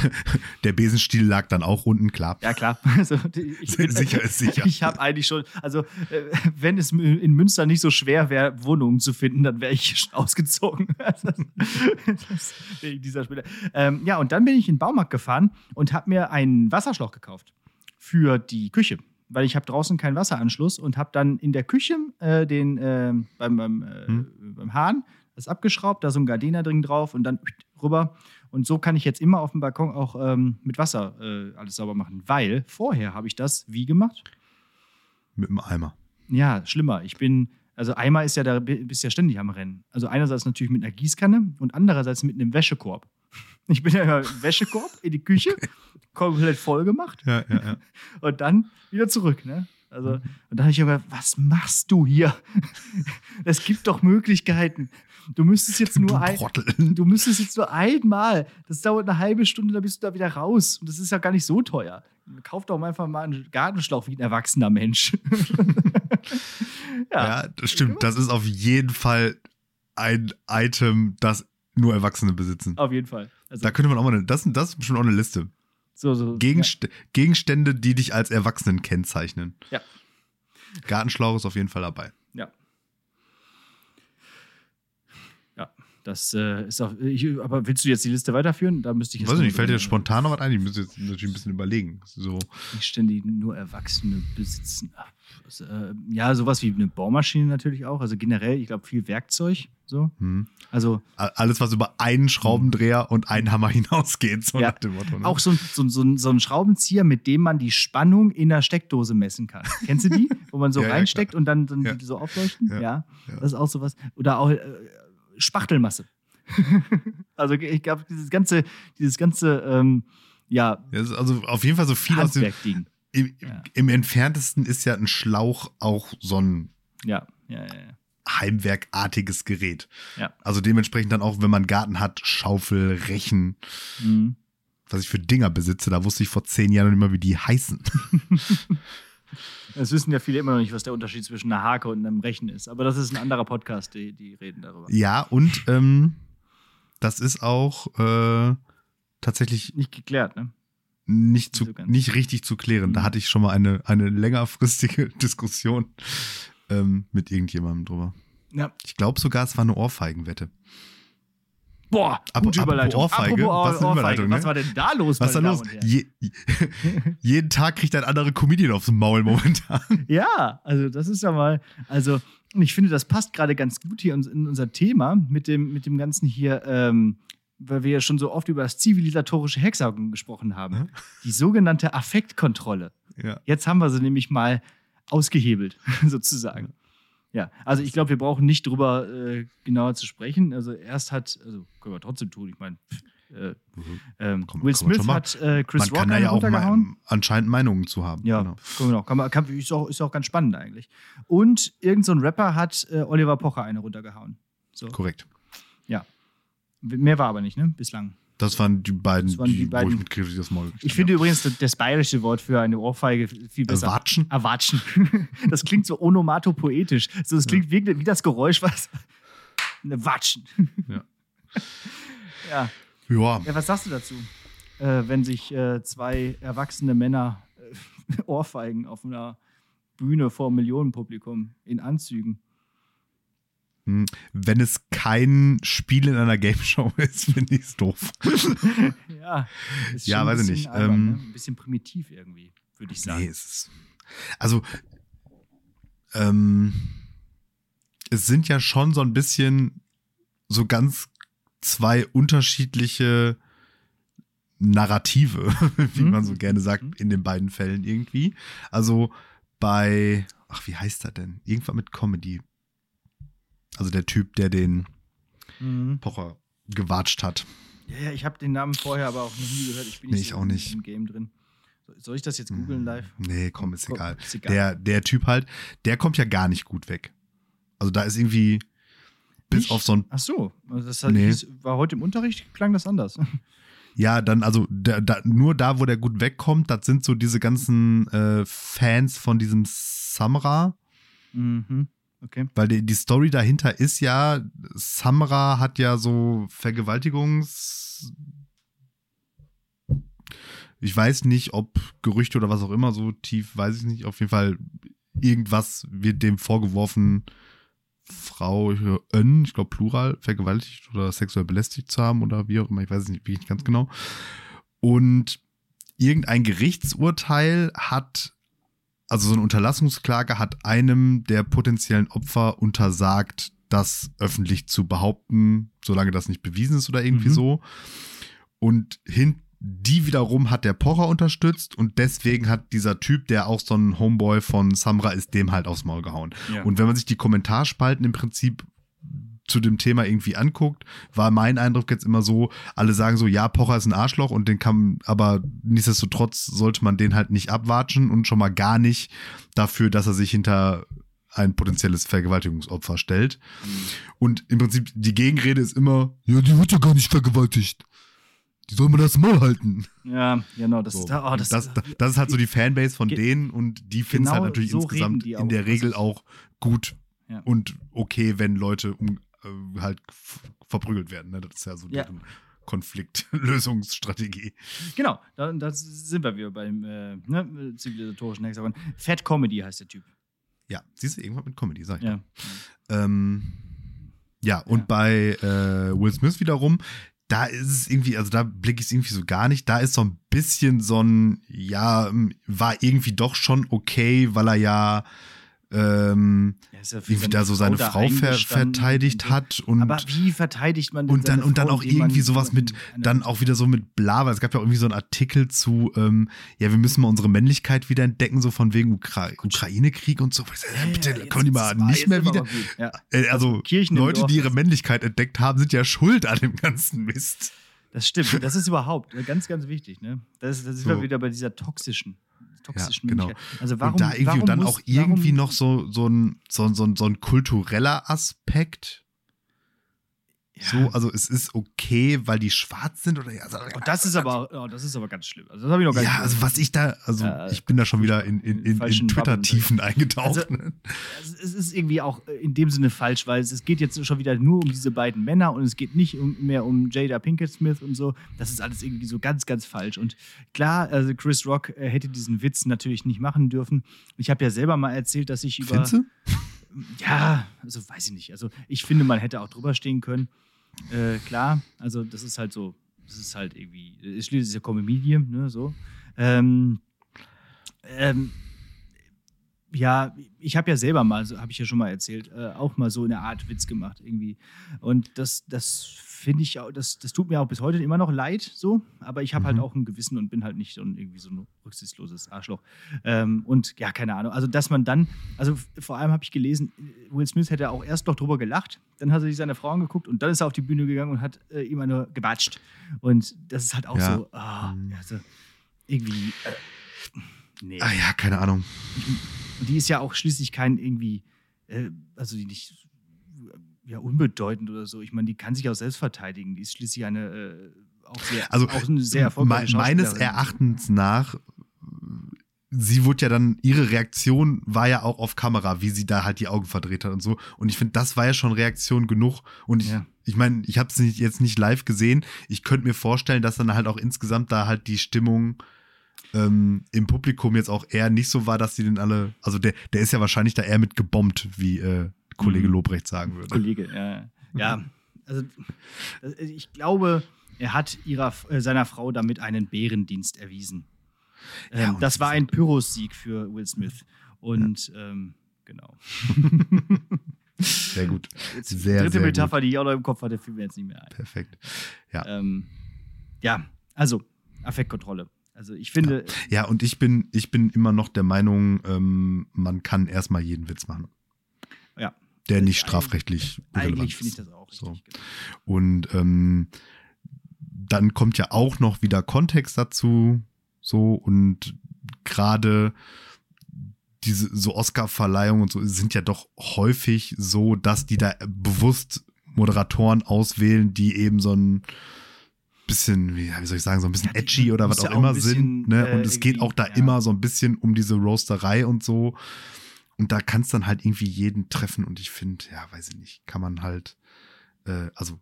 der Besenstiel lag dann auch unten, klar. Ja, klar. Also, ich bin, Sicher ist sicher. Ich habe eigentlich schon, also äh, wenn es in Münster nicht so schwer wäre, Wohnungen zu finden, dann wäre ich schon ausgezogen. Das, das, dieser Spieler. Ähm, ja, und dann bin ich in den Baumarkt gefahren und habe mir einen Wasserschlauch gekauft für die Küche. Weil ich habe draußen keinen Wasseranschluss und habe dann in der Küche äh, den äh, beim, beim, äh, Hm. beim Hahn das abgeschraubt, da so ein Gardena drin drauf und dann rüber. Und so kann ich jetzt immer auf dem Balkon auch ähm, mit Wasser äh, alles sauber machen. Weil vorher habe ich das wie gemacht? Mit dem Eimer. Ja, schlimmer. Ich bin, also einmal ist ja da bist ja ständig am Rennen. Also einerseits natürlich mit einer Gießkanne und andererseits mit einem Wäschekorb. Ich bin ja im Wäschekorb in die Küche, komplett voll gemacht Ja, ja, ja. und dann wieder zurück. Ne? Also, und dann habe ich immer, was machst du hier? Es gibt doch Möglichkeiten. Du müsstest jetzt nur ein, du müsstest jetzt nur einmal. Das dauert eine halbe Stunde, dann bist du da wieder raus. Und das ist ja gar nicht so teuer. Kauf doch einfach mal einen Gartenschlauch wie ein erwachsener Mensch. Ja, das stimmt. Das ist auf jeden Fall ein Item, das nur Erwachsene besitzen. Auf jeden Fall. Also, Da könnte man auch mal eine, das, das ist bestimmt auch eine Liste. so, so, Gegenst Gegenstände, die dich als Erwachsenen kennzeichnen. Ja. Gartenschlauch ist auf jeden Fall dabei. Ja. Ja, das äh, ist auch. Ich, aber willst du jetzt die Liste weiterführen? Da müsste ich jetzt. Weiß nicht, fällt dir spontan noch was ein? Ich muss jetzt natürlich ein bisschen überlegen. So, Gegenstände, die nur Erwachsene besitzen. Ach, ja, sowas wie eine Bohrmaschine natürlich auch. Also generell, ich glaube, viel Werkzeug. So. hm. Also Alles, was über einen Schraubendreher und einen Hammer hinausgeht, so Ja. nach dem Motto. Ne? auch so ein, so, so, so ein Schraubenzieher, mit dem man die Spannung in der Steckdose messen kann. Kennst du die? Wo man so Ja, ja, reinsteckt und dann, dann Ja. die so aufleuchten? Ja. Ja. Das ist auch sowas. Oder auch äh, Spachtelmasse. also ich glaube, dieses ganze, dieses ganze, ähm, ja, Ja, also auf jeden Fall so viel aus dem. Im, Ja. Im entferntesten ist ja ein Schlauch auch so ein Ja, ja, heimwerkartiges Gerät. Ja. Also dementsprechend dann auch, wenn man Garten hat, Schaufel, Rechen, Mhm. was ich für Dinger besitze, da wusste ich vor zehn Jahren nicht mal, wie die heißen. Das wissen ja viele immer noch nicht, was der Unterschied zwischen einer Hake und einem Rechen ist. Aber das ist ein anderer Podcast, die, die reden darüber. Ja, und ähm, das ist auch äh, tatsächlich Nicht geklärt, ne? Nicht, zu, nicht richtig zu klären. Da Mhm. hatte ich schon mal eine, eine längerfristige Diskussion ähm, mit irgendjemandem drüber. Ja. Ich glaube sogar, es war eine Ohrfeigenwette. Boah, Ap- gute Überleitung. Ohrfeige, Apropos was Ohrfeige. Überleitung, ne? Was war denn da los? Was ist da los? Je, jeden Tag kriegt ein anderer Comedian aufs Maul momentan. Ja, also das ist ja mal, also ich finde, das passt gerade ganz gut hier in in unser Thema mit dem, mit dem ganzen hier, ähm, weil wir ja schon so oft über das zivilisatorische Hexagon gesprochen haben. Ja. Die sogenannte Affektkontrolle. Ja. Jetzt haben wir sie nämlich mal ausgehebelt, sozusagen. Ja, also ich glaube, wir brauchen nicht drüber äh, genauer zu sprechen. Also erst hat, also können wir trotzdem tun, ich meine, äh, ähm, Komm- Will Smith hat äh, Chris Man Rock kann da ja auch runtergehauen. mal anscheinend Meinungen zu haben. Ja, Genau. genau. Kann man, kann, ist, auch, ist auch ganz spannend eigentlich. Und irgendein so ein Rapper hat äh, Oliver Pocher eine runtergehauen. So. Korrekt. Mehr war aber nicht, ne? Bislang. Das waren die beiden, waren die die, wo beiden. ich mit kräftig das Maul Ich finde übrigens das, das bayerische Wort für eine Ohrfeige viel besser. Äh, Watschen? Erwatschen. Das klingt so onomatopoetisch. So, das klingt wie, wie das Geräusch, was. Eine Watschen. Ja. ja. Ja, ja, was sagst du dazu? Äh, wenn sich äh, zwei erwachsene Männer äh, ohrfeigen auf einer Bühne vor Millionenpublikum in Anzügen. Wenn es kein Spiel in einer Game Show ist, finde ich es doof. Ja, ist Ja, weiß ich nicht. albern, Ähm, ne? Ein bisschen primitiv irgendwie, würde ich sagen. Nee, es ist. Also, ähm, es sind ja schon so ein bisschen so ganz zwei unterschiedliche Narrative, wie Mhm. man so gerne sagt, Mhm. in den beiden Fällen irgendwie. Also bei, ach, wie heißt er denn? Irgendwas mit Comedy. Also der Typ, der den Mhm. Pocher gewatscht hat. Ja, ja, ich habe den Namen vorher aber auch noch nie gehört. Ich bin Nee, nicht ich so auch im- nicht. im Game drin. So- Soll ich das jetzt googeln live? Nee, komm, ist Komm, egal. ist egal. Der, der Typ halt, der kommt ja gar nicht gut weg. Also da ist irgendwie bis Nicht? auf so ein, Ach so, also das hat, Nee. war heute im Unterricht, klang das anders. ja, dann, also da, da, nur da, wo der gut wegkommt, das sind so diese ganzen äh, Fans von diesem Samra, mhm. Okay. weil die, die Story dahinter ist ja, Samra hat ja so Vergewaltigungs. Ich weiß nicht, ob Gerüchte oder was auch immer, so tief weiß ich nicht. Auf jeden Fall, irgendwas wird dem vorgeworfen, Frauen, ich glaube Plural, vergewaltigt oder sexuell belästigt zu haben oder wie auch immer, ich weiß es nicht wirklich ganz genau. Und irgendein Gerichtsurteil hat, also so eine Unterlassungsklage hat einem der potenziellen Opfer untersagt, das öffentlich zu behaupten, solange das nicht bewiesen ist oder irgendwie Mhm. so. Und hin, die wiederum hat der Pocher unterstützt und deswegen hat dieser Typ, der auch so ein Homeboy von Samra ist, dem halt aufs Maul gehauen. Ja. Und wenn man sich die Kommentarspalten im Prinzip zu dem Thema irgendwie anguckt, war mein Eindruck jetzt immer so, alle sagen so, ja, Pocher ist ein Arschloch und den kann, aber nichtsdestotrotz sollte man den halt nicht abwatschen und schon mal gar nicht dafür, dass er sich hinter ein potenzielles Vergewaltigungsopfer stellt. Und im Prinzip die Gegenrede ist immer, ja, die wird ja gar nicht vergewaltigt. Die soll man das Maul halten. ja, genau. Das, So. ist, da- oh, das, das, das, ist halt so die Fanbase von denen und die finden es Genau halt natürlich so insgesamt in der Regel auch gut Ja. und okay, wenn Leute um, äh, halt verprügelt werden. Ne? Das ist ja so Ja. deren Konfliktlösungsstrategie. genau, da, da sind wir wieder beim äh, ne, zivilisatorischen Hexagon. Fat Comedy heißt der Typ. Ja, siehst du, irgendwas mit Comedy, sag ich. Ja. Ähm, ja, und Ja. bei äh, Will Smith wiederum, da ist es irgendwie, also da blicke ich es irgendwie so gar nicht. Da ist so ein bisschen so ein, ja, war irgendwie doch schon okay, weil er ja ähm, ja für irgendwie da so seine Frau ver verteidigt so. hat und Aber wie verteidigt man denn und dann und dann Frau, auch irgendwie sowas mit dann auch wieder so mit Blabla. Es gab ja auch irgendwie so einen Artikel zu ähm, ja wir müssen mal unsere Männlichkeit wieder entdecken so von wegen Ukra Ukraine-Krieg und so. Ja, Bitte ja, können die mal nicht mehr wieder. Ja, Äh, also Kirchen Leute, die ihre Männlichkeit entdeckt haben, sind ja schuld an dem ganzen Mist. das stimmt. Das ist überhaupt ganz, ganz wichtig. Ne? Das, das ist So. wieder bei dieser toxischen, toxischen genau. Männlichkeit. Also warum, und da irgendwie warum und dann muss, auch irgendwie noch so so ein so, ein- so, ein- so ein kultureller Aspekt. Ja. So, also es ist okay, weil die schwarz sind oder also, Oh, das ist aber, oh, das ist aber ganz schlimm. Also das habe ich noch gar ja, nicht also was ich da, also Ja, ich bin da schon wieder in, in, in, in Twitter-Tiefen eingetaucht. Also- ne? es ist irgendwie auch äh, in dem Sinne falsch, weil es, es geht jetzt schon wieder nur um diese beiden Männer und es geht nicht um, mehr um Jada Pinkett Smith und so. Das ist alles irgendwie so ganz, ganz falsch. Und klar, also Chris Rock äh, hätte diesen Witz natürlich nicht machen dürfen. Ich habe ja selber mal erzählt, dass ich über. Findest du? Ja, also weiß ich nicht. Also ich finde, man hätte auch drüber stehen können. Äh, klar, also das ist halt so, das ist halt irgendwie, ist schließlich ja Comedian, ne, so. Ähm, ähm, ja, ich habe ja selber mal, so habe ich ja schon mal erzählt, äh, auch mal so eine Art Witz gemacht irgendwie. Und das, das finde ich auch, das, das tut mir auch bis heute immer noch leid, so. Aber ich habe halt Mhm. auch ein Gewissen und bin halt nicht so ein, irgendwie so ein rücksichtsloses Arschloch. Ähm, und ja, keine Ahnung. Also, dass man dann, also vor allem habe ich gelesen, Will Smith hätte auch erst noch drüber gelacht, dann hat er sich seine Frau angeguckt und dann ist er auf die Bühne gegangen und hat äh, ihm eine gewatscht. Und das ist halt auch Ja. so, Mhm. also irgendwie. Äh, nee. Ah ja, keine Ahnung. Und die ist ja auch schließlich kein irgendwie, äh, also die nicht ja, unbedeutend oder so. Ich meine, die kann sich auch selbst verteidigen. Die ist schließlich eine äh, auch sehr, Also auch eine sehr erfolgreiche me- meines. Erachtens nach, sie wurde ja dann, ihre Reaktion war ja auch auf Kamera, wie sie da halt die Augen verdreht hat und so. Und ich finde, das war ja schon Reaktion genug. Und ich, Ja. ich meine, ich habe es jetzt nicht live gesehen. Ich könnte mir vorstellen, dass dann halt auch insgesamt da halt die Stimmung ähm, im Publikum jetzt auch eher nicht so war, dass die den alle, also der, der ist ja wahrscheinlich da eher mit gebombt, wie äh, Kollege Mhm. Lobrecht sagen würde. Kollege, ja. Ja, also das- ich glaube, er hat ihrer, äh, seiner Frau damit einen Bärendienst erwiesen. Ähm, Ja, das war ein Pyrrhus-Sieg für Will Smith. Und ähm, genau. Sehr gut. Jetzt, Sehr, dritte sehr gut. Metapher, die ich auch noch im Kopf hatte, fiel mir jetzt nicht mehr ein. Perfekt. Ja. Ähm, ja, also Affektkontrolle. Also ich finde, Ja, und ich bin, ich bin immer noch der Meinung, ähm, man kann erstmal jeden Witz machen. Ja. Der nicht Eig- strafrechtlich relevant eigentlich finde ich ist. das auch So. richtig. genau. Und ähm, dann kommt ja auch noch wieder Kontext dazu. So, und gerade diese so Oscar-Verleihungen und so sind ja doch häufig so, dass die da bewusst Moderatoren auswählen, die eben so ein bisschen, wie wie soll ich sagen, so ein bisschen edgy oder was auch auch immer bisschen, sind. Ne? äh, Und es geht auch da ja. immer so ein bisschen um diese Roasterei und so. Und da kann es dann halt irgendwie jeden treffen. Und ich finde, ja, weiß ich nicht, kann man halt, äh, also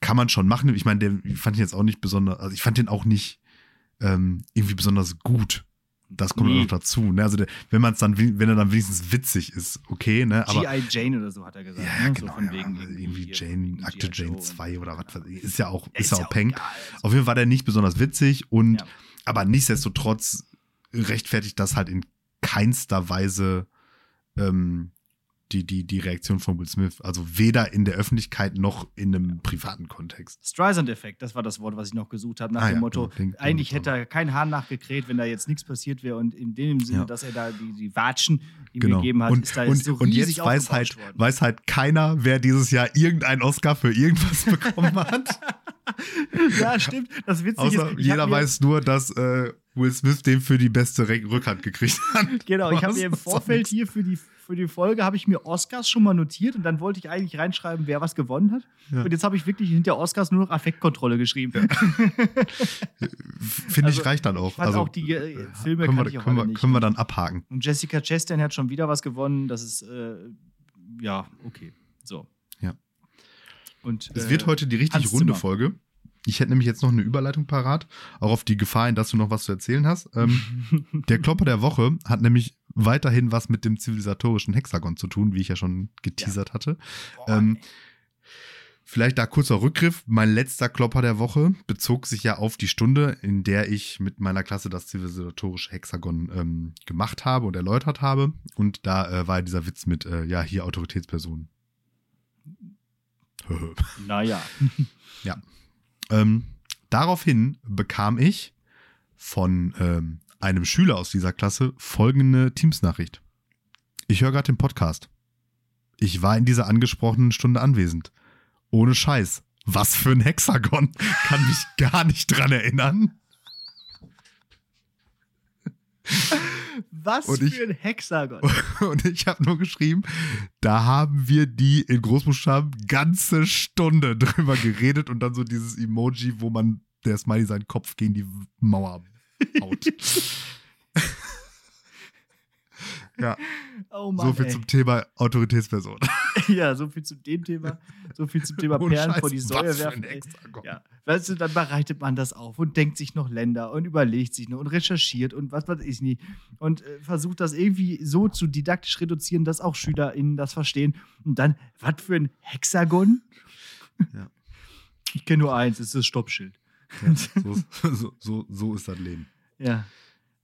kann man schon machen. Ich meine, ich fand ihn jetzt auch nicht besonders, also ich fand den auch nicht ähm, irgendwie besonders gut. Das kommt Nee. noch dazu. Ne? Also der, wenn man es dann, wen- wenn er dann wenigstens witzig ist, okay, ne? Aber G.I. Jane oder so hat er gesagt. ja, ne? genau. so ja, wegen also irgendwie, irgendwie hier, Jane, Akte. Jane Joe 2 und- oder was weiß ich. Ist ja auch, Ja, ist ja auch Peng. egal. Auf jeden Fall war der nicht besonders witzig und Ja. aber nichtsdestotrotz rechtfertigt das halt in keinster Weise ähm, die, die, die Reaktion von Will Smith. Also weder in der Öffentlichkeit noch in einem privaten Kontext. Streisand-Effekt, das war das Wort, was ich noch gesucht habe, nach Ah, dem ja, Motto, den eigentlich hätte er kein Hahn nachgekräht, wenn da jetzt nichts passiert wäre und in dem Sinne, Ja. dass er da die, die Watschen ihm Genau. gegeben hat, und, ist da und, jetzt so und jetzt weiß halt, worden. weiß halt keiner, wer dieses Jahr irgendeinen Oscar für irgendwas bekommen hat. Ja, stimmt. Das Witzige Außer ist, jeder weiß nur, dass äh, Will Smith den für die beste Rückhand gekriegt hat. Genau, ich habe mir im Vorfeld hier für die, für die Folge habe ich mir Oscars schon mal notiert und dann wollte ich eigentlich reinschreiben, wer was gewonnen hat. Ja. Und jetzt habe ich wirklich hinter Oscars nur noch Affektkontrolle geschrieben. Finde Also, ich reicht dann auch. Also auch die äh, Filme können, wir, können, wir, nicht. können wir dann abhaken. Und Jessica Chastain hat schon wieder was gewonnen. Das ist, äh, ja, okay. So. Ja. Und, Es äh, wird heute die richtig Hans runde Zimmer. Folge. Ich hätte nämlich jetzt noch eine Überleitung parat, auch auf die Gefahr hin, dass du noch was zu erzählen hast. Ähm, der Klopper der Woche hat nämlich weiterhin was mit dem zivilisatorischen Hexagon zu tun, wie ich ja schon geteasert hatte. Boah, ähm. Vielleicht da kurzer Rückgriff. Mein letzter Klopper der Woche bezog sich ja auf die Stunde, in der ich mit meiner Klasse das zivilisatorische Hexagon ähm, gemacht habe und erläutert habe. Und da äh, war ja dieser Witz mit, äh, ja, hier Autoritätspersonen. naja. ähm, daraufhin bekam ich von ähm, einem Schüler aus dieser Klasse folgende Teams-Nachricht. Ich höre gerade den Podcast. Ich war in dieser angesprochenen Stunde anwesend. Ohne Scheiß. Was für ein Hexagon. Kann mich gar nicht dran erinnern. Was Und ich- für ein Hexagon. Und ich habe nur geschrieben, da haben wir die in Großbuchstaben ganze Stunde drüber geredet und dann so dieses Emoji, wo man der Smiley seinen Kopf gegen die Mauer haut. ja, Oh Mann, so viel ey. zum Thema Autoritätsperson. Ja, so viel zu dem Thema. So viel zum Thema Perlen Scheiß, vor die Säue werfen. Ja, weißt du, dann bereitet man das auf und denkt sich noch Länder und überlegt sich noch und recherchiert und was weiß ich nicht. Und äh, versucht das irgendwie so zu didaktisch reduzieren, dass auch SchülerInnen das verstehen. Und dann, was für ein Hexagon? Ja. Ich kenne nur eins, es ist das Stoppschild. Ja, so, so, so, so ist das Leben. Ja.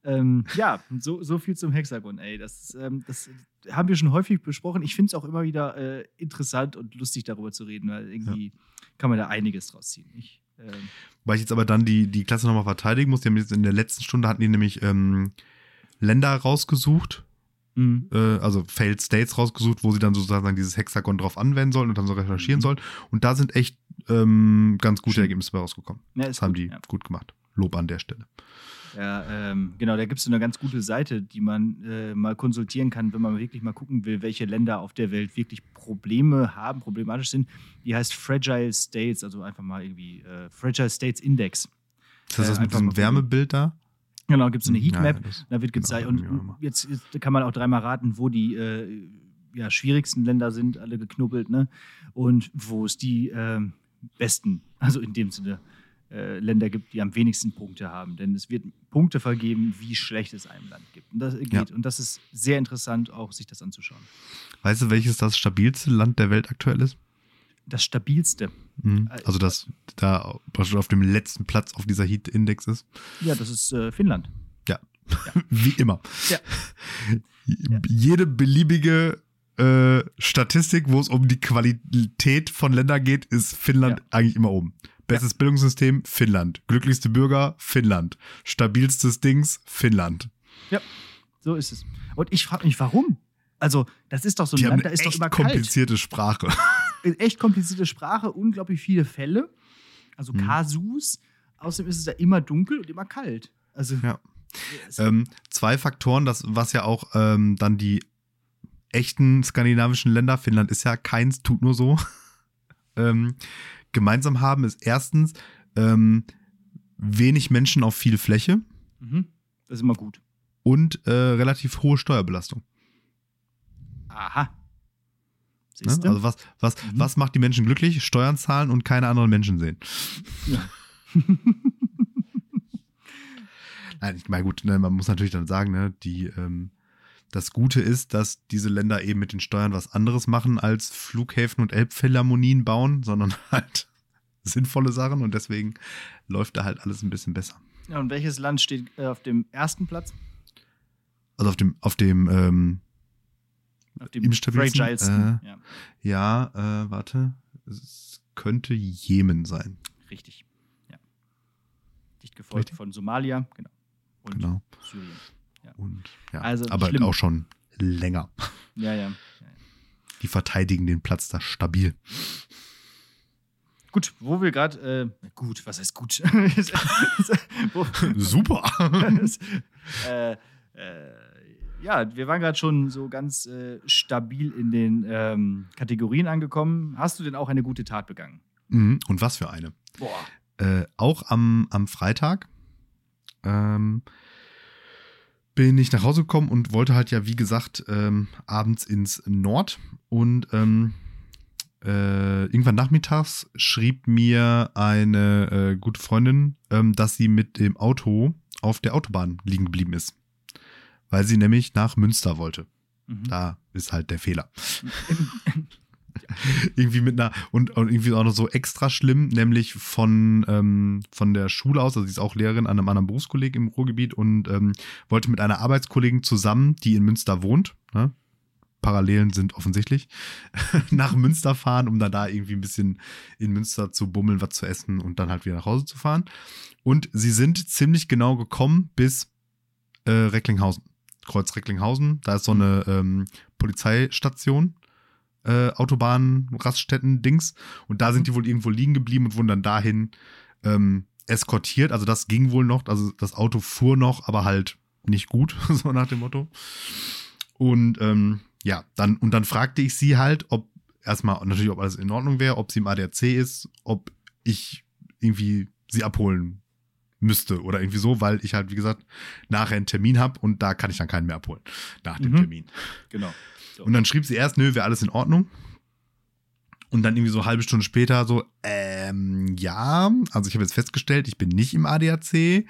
Ähm, ja, so, so viel zum Hexagon, ey. Das, ähm, das haben wir schon häufig besprochen. Ich finde es auch immer wieder äh, interessant und lustig, darüber zu reden, weil irgendwie kann man da einiges draus ziehen. Ich, ähm, Weil ich jetzt aber dann die, die Klasse nochmal verteidigen muss. Die haben jetzt in der letzten Stunde hatten die nämlich ähm, Länder rausgesucht, mhm. äh, also Failed States rausgesucht, wo sie dann sozusagen dieses Hexagon drauf anwenden sollen und dann so recherchieren Mhm. sollen. Und da sind echt ähm, ganz gute Schön. Ergebnisse bei rausgekommen. Ja, Das haben gut, die ja. gut gemacht. Lob an der Stelle. Ja, ähm, genau, da gibt es eine ganz gute Seite, die man äh, mal konsultieren kann, wenn man wirklich mal gucken will, welche Länder auf der Welt wirklich Probleme haben, problematisch sind. Die heißt Fragile States, also einfach mal irgendwie äh, Fragile States Index. Ist das Äh, das mit diesem. Wärmebild da? Genau, gibt es eine Hm, ja, Heatmap, das- da wird genau, gezeigt. Und jetzt, jetzt kann man auch dreimal raten, wo die äh, ja, schwierigsten Länder sind, alle geknubbelt, ne? Und wo es die ähm, besten, also in dem Sinne, äh, Länder gibt, die am wenigsten Punkte haben. Denn es wird Punkte vergeben, wie schlecht es einem Land gibt. Und das geht. Ja. Und das ist sehr interessant, auch sich das anzuschauen. Weißt du, welches das stabilste Land der Welt aktuell ist? Das stabilste. Mhm. Äh, Also das da auf dem letzten Platz auf dieser Heat-Index ist. Ja, das ist äh, Finnland. Wie immer. Ja. Ja. Jede beliebige äh, Statistik, wo es um die Qualität von Ländern geht, ist Finnland Ja. eigentlich immer oben. Bestes Bildungssystem, Finnland. Glücklichste Bürger, Finnland. Stabilstes Dings, Finnland. So ist es. Und ich frage mich, warum? Also, das ist doch so ein Die Land, da ist doch echt immer kalt. komplizierte Sprache. echt komplizierte Sprache, unglaublich viele Fälle. Also Hm. Kasus. Außerdem ist es da immer dunkel und immer kalt. Also Ja. Ähm, zwei Faktoren, das, was ja auch ähm, dann die echten skandinavischen Länder, Finnland ist ja keins, tut nur so, ähm, gemeinsam haben, ist erstens ähm, wenig Menschen auf viel Fläche mhm. das ist immer gut. und äh, relativ hohe Steuerbelastung. Aha. Ne? Also was, was, Mhm. was macht die Menschen glücklich? Steuern zahlen und keine anderen Menschen sehen. Ja. Nein, ich meine, gut, ne, man muss natürlich dann sagen, ne, die, ähm, das Gute ist, dass diese Länder eben mit den Steuern was anderes machen als Flughäfen und Elbphilharmonien bauen, sondern halt sinnvolle Sachen und deswegen läuft da halt alles ein bisschen besser. ja, und welches Land steht äh, auf dem ersten Platz? Also auf dem, auf dem, ähm, Auf dem Im stabilsten, fragilsten. ja, ja, äh, warte, es könnte Jemen sein. richtig. Ja. Dicht gefolgt Richtig? von Somalia, genau. Und Genau. Syrien. Und ja, Also aber schlimm. auch schon länger. Ja, ja. ja, ja. Die verteidigen den Platz da stabil. Gut, wo wir gerade, äh, gut, was heißt gut? wo, Super. äh, äh, ja, wir waren gerade schon so ganz äh, stabil in den ähm, Kategorien angekommen. Hast du denn auch eine gute Tat begangen? Mhm, Und was für eine? Boah. äh, auch am, am Freitag ähm, bin ich nach Hause gekommen und wollte halt ja, wie gesagt, ähm, abends ins Nord. Und ähm, äh, irgendwann nachmittags schrieb mir eine äh, gute Freundin, ähm, dass sie mit dem Auto auf der Autobahn liegen geblieben ist. Weil sie nämlich nach Münster wollte. Mhm. Da ist halt der Fehler. irgendwie mit einer und, und irgendwie auch noch so extra schlimm, nämlich von, ähm, von der Schule aus, also sie ist auch Lehrerin an einem anderen Berufskolleg im Ruhrgebiet und ähm, wollte mit einer Arbeitskollegin zusammen, die in Münster wohnt, ne? Parallelen sind offensichtlich, nach Münster fahren, um dann da irgendwie ein bisschen in Münster zu bummeln, was zu essen und dann halt wieder nach Hause zu fahren. Und sie sind ziemlich genau gekommen bis äh, Recklinghausen. Kreuz Recklinghausen, da ist so eine ähm, Polizeistation, äh, Autobahn, Raststätten, Dings. Und da sind die wohl irgendwo liegen geblieben und wurden dann dahin ähm, eskortiert. Also das ging wohl noch. Also das Auto fuhr noch, aber halt nicht gut, so nach dem Motto. Und ähm, ja, dann, und dann fragte ich sie halt, ob erstmal natürlich, ob alles in Ordnung wäre, ob sie im ADAC ist, ob ich irgendwie sie abholen müsste oder irgendwie so, weil ich halt, wie gesagt, nachher einen Termin habe und da kann ich dann keinen mehr abholen nach dem Mhm. Termin. Genau. So. Und dann schrieb sie erst, nö, wäre alles in Ordnung. Und dann irgendwie so eine halbe Stunde später so, ähm, ja, also ich habe jetzt festgestellt, ich bin nicht im ADAC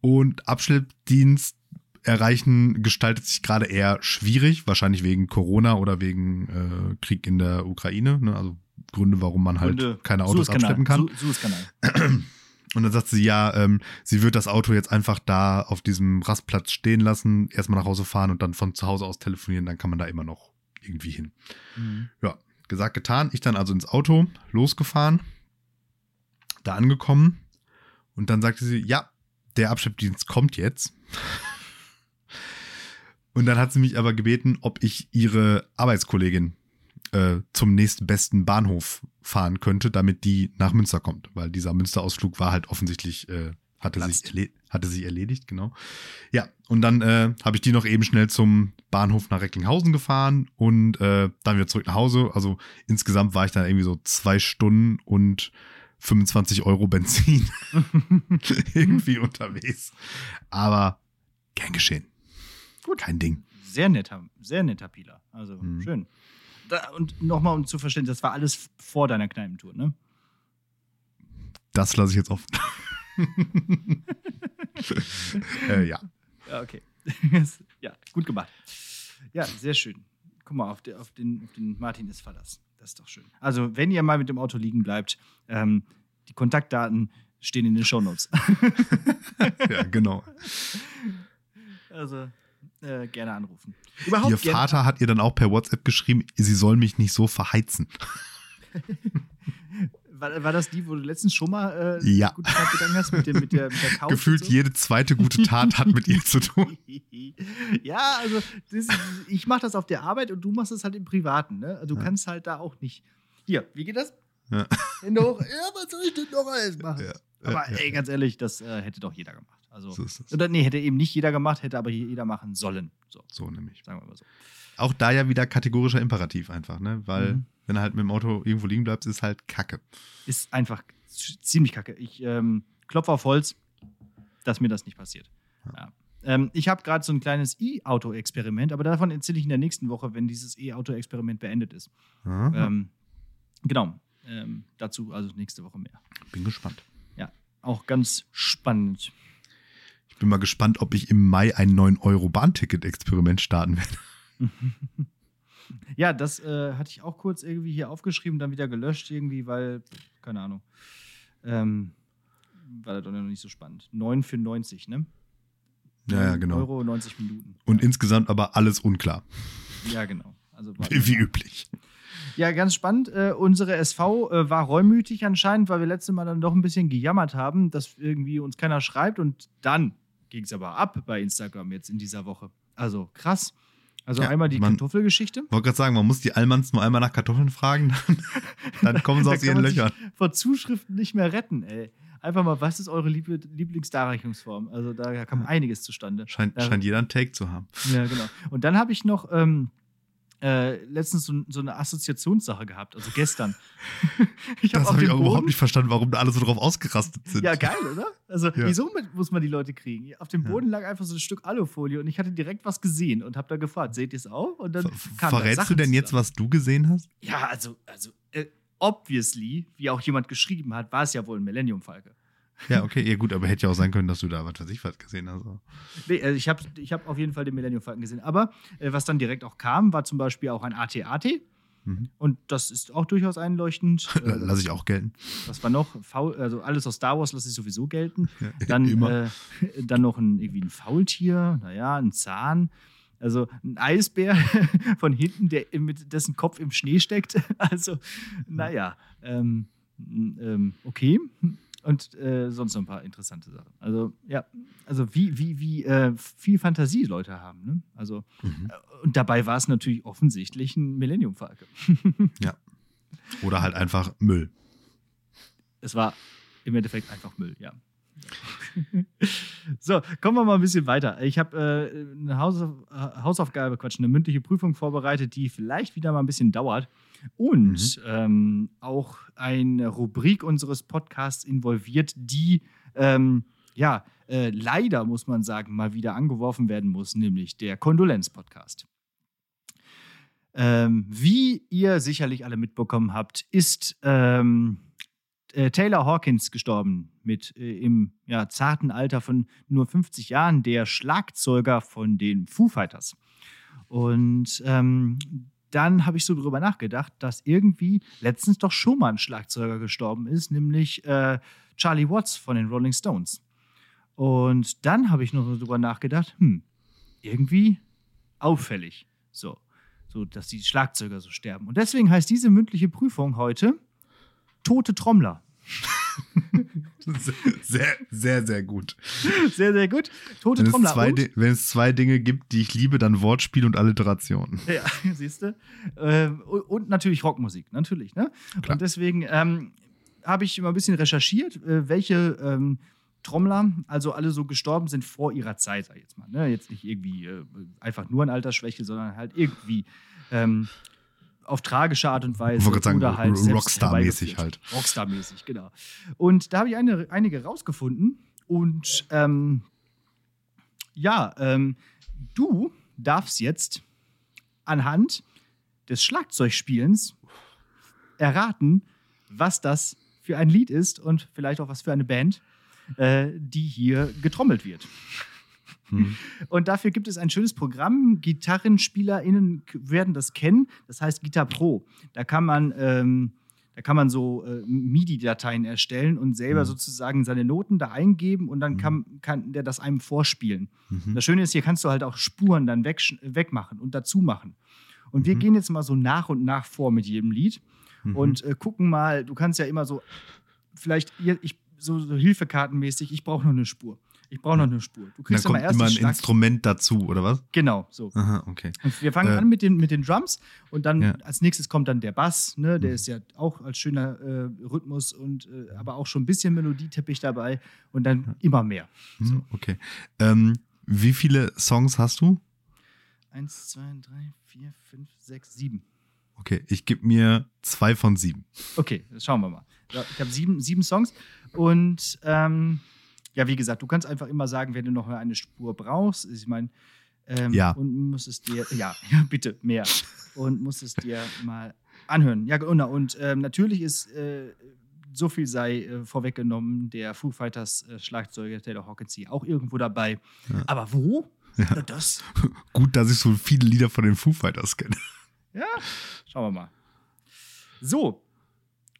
und Abschleppdienst erreichen gestaltet sich gerade eher schwierig, wahrscheinlich wegen Corona oder wegen äh, Krieg in der Ukraine, ne? also Gründe, warum man halt Gründe, keine Autos abschleppen kann. Su. Und dann sagt sie, ja, ähm, sie wird das Auto jetzt einfach da auf diesem Rastplatz stehen lassen, erstmal nach Hause fahren und dann von zu Hause aus telefonieren, dann kann man da immer noch irgendwie hin. Mhm. Ja, gesagt, getan. Ich dann also ins Auto, losgefahren, da angekommen und dann sagte sie, ja, der Abschleppdienst kommt jetzt. Und dann hat sie mich aber gebeten, ob ich ihre Arbeitskollegin äh, zum nächstbesten Bahnhof fahren könnte, damit die nach Münster kommt. Weil dieser Münsterausflug war halt offensichtlich, äh, hatte, sich Platzt. hatte sich erledigt, genau. Ja, und dann äh, habe ich die noch eben schnell zum Bahnhof nach Recklinghausen gefahren und äh, dann wieder zurück nach Hause. Also insgesamt war ich dann irgendwie so zwei Stunden und 25 Euro Benzin irgendwie unterwegs. Aber gern geschehen. Gut. Kein Ding. Sehr netter, sehr netter Pieler. Also Mhm. schön. Da, und nochmal, um zu verstehen, das war alles vor deiner Kneipentour, ne? Das lasse ich jetzt offen. äh, ja. Ja, okay. ja, gut gemacht. Ja, sehr schön. Guck mal, auf, der, auf, den, auf den Martin ist Verlass. Das ist doch schön. Also, wenn ihr mal mit dem Auto liegen bleibt, ähm, die Kontaktdaten stehen in den Shownotes. ja, genau. also, äh, gerne anrufen. Überhaupt Ihr gerne- Vater hat ihr dann auch per WhatsApp geschrieben, sie soll mich nicht so verheizen. War, war das die, wo du letztens schon mal äh, Ja. gute Tat gegangen hast mit, dem, mit, der, mit der Couch? Gefühlt so? jede zweite gute Tat hat mit ihr zu tun. ja, also das, ich mache das auf der Arbeit und du machst das halt im Privaten. Ne? Du Ja. kannst halt da auch nicht. Hier, wie geht das? Ja. Hände hoch. Ja, was soll ich denn noch alles machen? Ja, Aber ja, ey, ganz ehrlich, das äh, hätte doch jeder gemacht. Also, So ist es. oder nee, hätte eben nicht jeder gemacht, hätte aber jeder machen sollen. So, So nämlich. sagen wir mal so. Auch da ja wieder kategorischer Imperativ einfach, ne? Weil, Mhm. wenn du halt mit dem Auto irgendwo liegen bleibst, ist halt Kacke. Ist einfach ziemlich kacke. Ich ähm, klopfe auf Holz, dass mir das nicht passiert. Ja. Ähm, ich habe gerade so ein kleines E-Auto-Experiment, aber davon erzähle ich in der nächsten Woche, wenn dieses E-Auto-Experiment beendet ist. Ja, Ähm, genau. Ähm, dazu also nächste Woche mehr. bin gespannt. Auch ganz spannend. Ich bin mal gespannt, ob ich im Mai ein 9-Euro-Bahnticket-Experiment starten werde. Ja, das äh, hatte ich auch kurz irgendwie hier aufgeschrieben, dann wieder gelöscht irgendwie, weil, keine Ahnung. Ähm, war das doch noch nicht so spannend. 9 für 90, ne? Ja, ja, 9 genau. Euro 90 Minuten. Und ja, insgesamt aber alles unklar. ja, genau. Also Wie, wie üblich. Ja, ganz spannend. Äh, unsere SV äh, war reumütig anscheinend, weil wir letztes Mal dann doch ein bisschen gejammert haben, dass irgendwie uns keiner schreibt. Und dann ging es aber ab bei Instagram jetzt in dieser Woche. Also krass. Also Ja, einmal die man- Kartoffelgeschichte. Wollte gerade sagen, man muss die Allmanns nur einmal nach Kartoffeln fragen, dann, dann kommen sie aus ihren man sich Löchern. Vor Zuschriften nicht mehr retten, ey. Einfach mal, was ist eure Lieb Lieblingsdarreichungsform? Also da kam einiges zustande. Scheint, scheint jeder einen Take zu haben. Ja, genau. Und dann habe ich noch ähm, äh, letztens so, so eine Assoziationssache gehabt, also gestern. ich hab Das habe ich auch überhaupt nicht verstanden, warum da alle so drauf ausgerastet sind. Ja, geil, oder? Also, Ja. wieso muss man die Leute kriegen? Auf dem Ja. Boden lag einfach so ein Stück Alufolie und ich hatte direkt was gesehen und habe da gefragt, seht ihr es auch? Und dann Ver kam da verrätst du denn jetzt, was du gesehen hast? Ja, also, also äh, obviously, wie auch jemand geschrieben hat, war es ja wohl ein Millennium Falke. Ja, okay, ja gut, aber hätte ja auch sein können, dass du da was weiß ich was gesehen hast. Nee, also ich habe ich hab auf jeden Fall den Millennium Falken gesehen. Aber äh, was dann direkt auch kam, war zum Beispiel auch ein AT-AT. Mhm. Und das ist auch durchaus einleuchtend. Äh, Lass ich auch gelten. Was war noch? Faul, also alles aus Star Wars lasse ich sowieso gelten. Ja, Dann, immer. äh, dann noch ein, irgendwie ein Faultier, naja, ein Zahn. Also ein Eisbär von hinten, der mit dessen Kopf im Schnee steckt. Also, naja, ähm, ähm, okay. Und äh, sonst noch ein paar interessante Sachen. Also, ja, also wie, wie, wie äh, viel Fantasie Leute haben. Ne? Also, Mhm. äh, und dabei war es natürlich offensichtlich ein Millennium Falke. Oder halt einfach Müll. Es war im Endeffekt einfach Müll, ja. so, kommen wir mal ein bisschen weiter. Ich habe äh, eine Hausauf äh, Hausaufgabe, Quatsch, eine mündliche Prüfung vorbereitet, die vielleicht wieder mal ein bisschen dauert. Und ähm, auch eine Rubrik unseres Podcasts involviert, die ähm, ja äh, leider, muss man sagen, mal wieder angeworfen werden muss, nämlich der Kondolenz-Podcast. Ähm, wie ihr sicherlich alle mitbekommen habt, ist ähm, äh, Taylor Hawkins gestorben mit äh, im ja, zarten Alter von nur 50 Jahren, der Schlagzeuger von den Foo Fighters. Und ähm, dann habe ich so drüber nachgedacht, dass irgendwie letztens doch schon mal ein Schlagzeuger gestorben ist, nämlich äh, Charlie Watts von den Rolling Stones. Und dann habe ich noch so drüber nachgedacht, hm, irgendwie auffällig. So, so, dass die Schlagzeuger so sterben. Und deswegen heißt diese mündliche Prüfung heute Tote Trommler. Sehr, sehr, sehr gut. Sehr, sehr gut. Tote Wenn es, Trommler. zwei, Und- Di- wenn es zwei Dinge gibt, die ich liebe, dann Wortspiel und Alliteration. Ja, siehst du. Ähm, und, und natürlich Rockmusik, natürlich. Ne? Klar. Und deswegen ähm, habe ich immer ein bisschen recherchiert, äh, welche ähm, Trommler, also alle so gestorben sind vor ihrer Zeit, sag ich jetzt mal. Ne? Jetzt nicht irgendwie äh, einfach nur an Altersschwäche, sondern halt irgendwie ähm, auf tragische Art und Weise. Ich sagen, oder halt Rockstar-mäßig halt. Rockstar-mäßig, genau. Und da habe ich eine, einige rausgefunden. Und ähm, ja, ähm, du darfst jetzt anhand des Schlagzeugspielens erraten, was das für ein Lied ist und vielleicht auch was für eine Band, äh, die hier getrommelt wird. Hm. Und dafür gibt es ein schönes Programm. GitarrenspielerInnen werden das kennen. Das heißt Guitar Pro. Da kann man, ähm, da kann man so äh, MIDI-Dateien erstellen und selber Mhm. sozusagen seine Noten da eingeben und dann Mhm. kann, kann der das einem vorspielen. Mhm. Das Schöne ist, hier kannst du halt auch Spuren dann weg, wegmachen und dazu machen. Und wir Mhm. gehen jetzt mal so nach und nach vor mit jedem Lied Mhm. und äh, gucken mal, du kannst ja immer so, vielleicht ich, so, so Hilfekartenmäßig, ich brauche noch eine Spur. Ich brauche noch eine Spur. Du dann kriegst kommt immer erst immer ein Schlag Instrument dazu, oder was? Genau, so. Aha, okay. Und wir fangen Äh, an mit den, mit den Drums und dann Ja. als nächstes kommt dann der Bass, ne? Der Mhm. ist ja auch als schöner äh, Rhythmus und äh, aber auch schon ein bisschen Melodieteppich dabei und dann immer mehr. Hm, So. Okay. Ähm, wie viele Songs hast du? Eins, zwei, drei, vier, fünf, sechs, sieben. Okay, ich gebe mir zwei von sieben. Okay, schauen wir mal. Ja, Ich habe sieben, sieben Songs und ähm, ja, wie gesagt, du kannst einfach immer sagen, wenn du noch eine Spur brauchst. Ich meine, ähm, Ja. und musst es dir, ja, ja, bitte, mehr. Und musst es dir mal anhören. Ja, genau. Und ähm, natürlich ist, äh, so viel sei äh, vorweggenommen, der Foo Fighters äh, Schlagzeuger Taylor Hawkins auch irgendwo dabei. Ja. Aber wo? Ja. Das? Gut, dass ich so viele Lieder von den Foo Fighters kenne. Ja, schauen wir mal. So,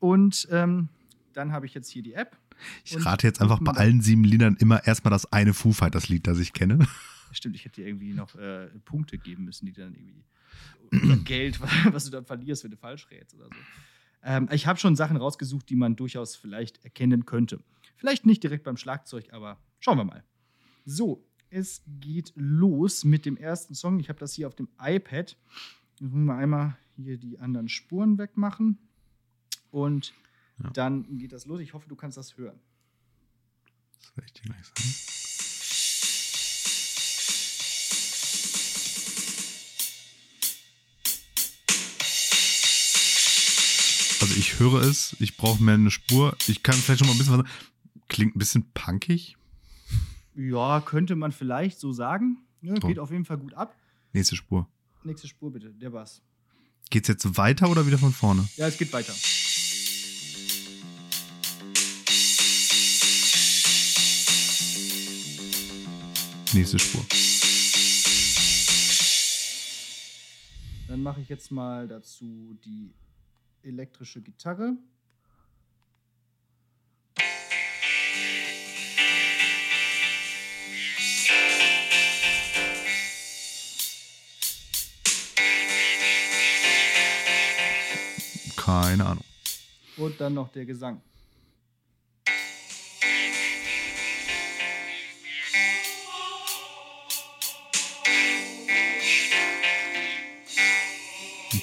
und ähm, dann habe ich jetzt hier die App. Ich Und rate jetzt einfach bei allen sieben Liedern immer erstmal das eine Foo Fighters Lied, das ich kenne. Stimmt, ich hätte dir irgendwie noch äh, Punkte geben müssen, die dann irgendwie Geld, was du dann verlierst, wenn du falsch rätst oder so. Ähm, ich habe schon Sachen rausgesucht, die man durchaus vielleicht erkennen könnte. Vielleicht nicht direkt beim Schlagzeug, aber schauen wir mal. So, es geht los mit dem ersten Song. Ich habe das hier auf dem iPad. Jetzt müssen wir einmal hier die anderen Spuren wegmachen. Und Ja. dann geht das los. Ich hoffe, du kannst das hören. Das werde ich dir gleich sagen. Also ich höre es, ich brauche mehr eine Spur. Ich kann vielleicht schon mal ein bisschen was. Klingt ein bisschen punkig. Ja, könnte man vielleicht so sagen. Ja, So. geht auf jeden Fall gut ab. Nächste Spur. Nächste Spur bitte, der Bass. Geht's jetzt weiter oder wieder von vorne? Ja, es geht weiter. Nächste Spur. Dann mache ich jetzt mal dazu die elektrische Gitarre. Keine Ahnung. Und dann noch der Gesang.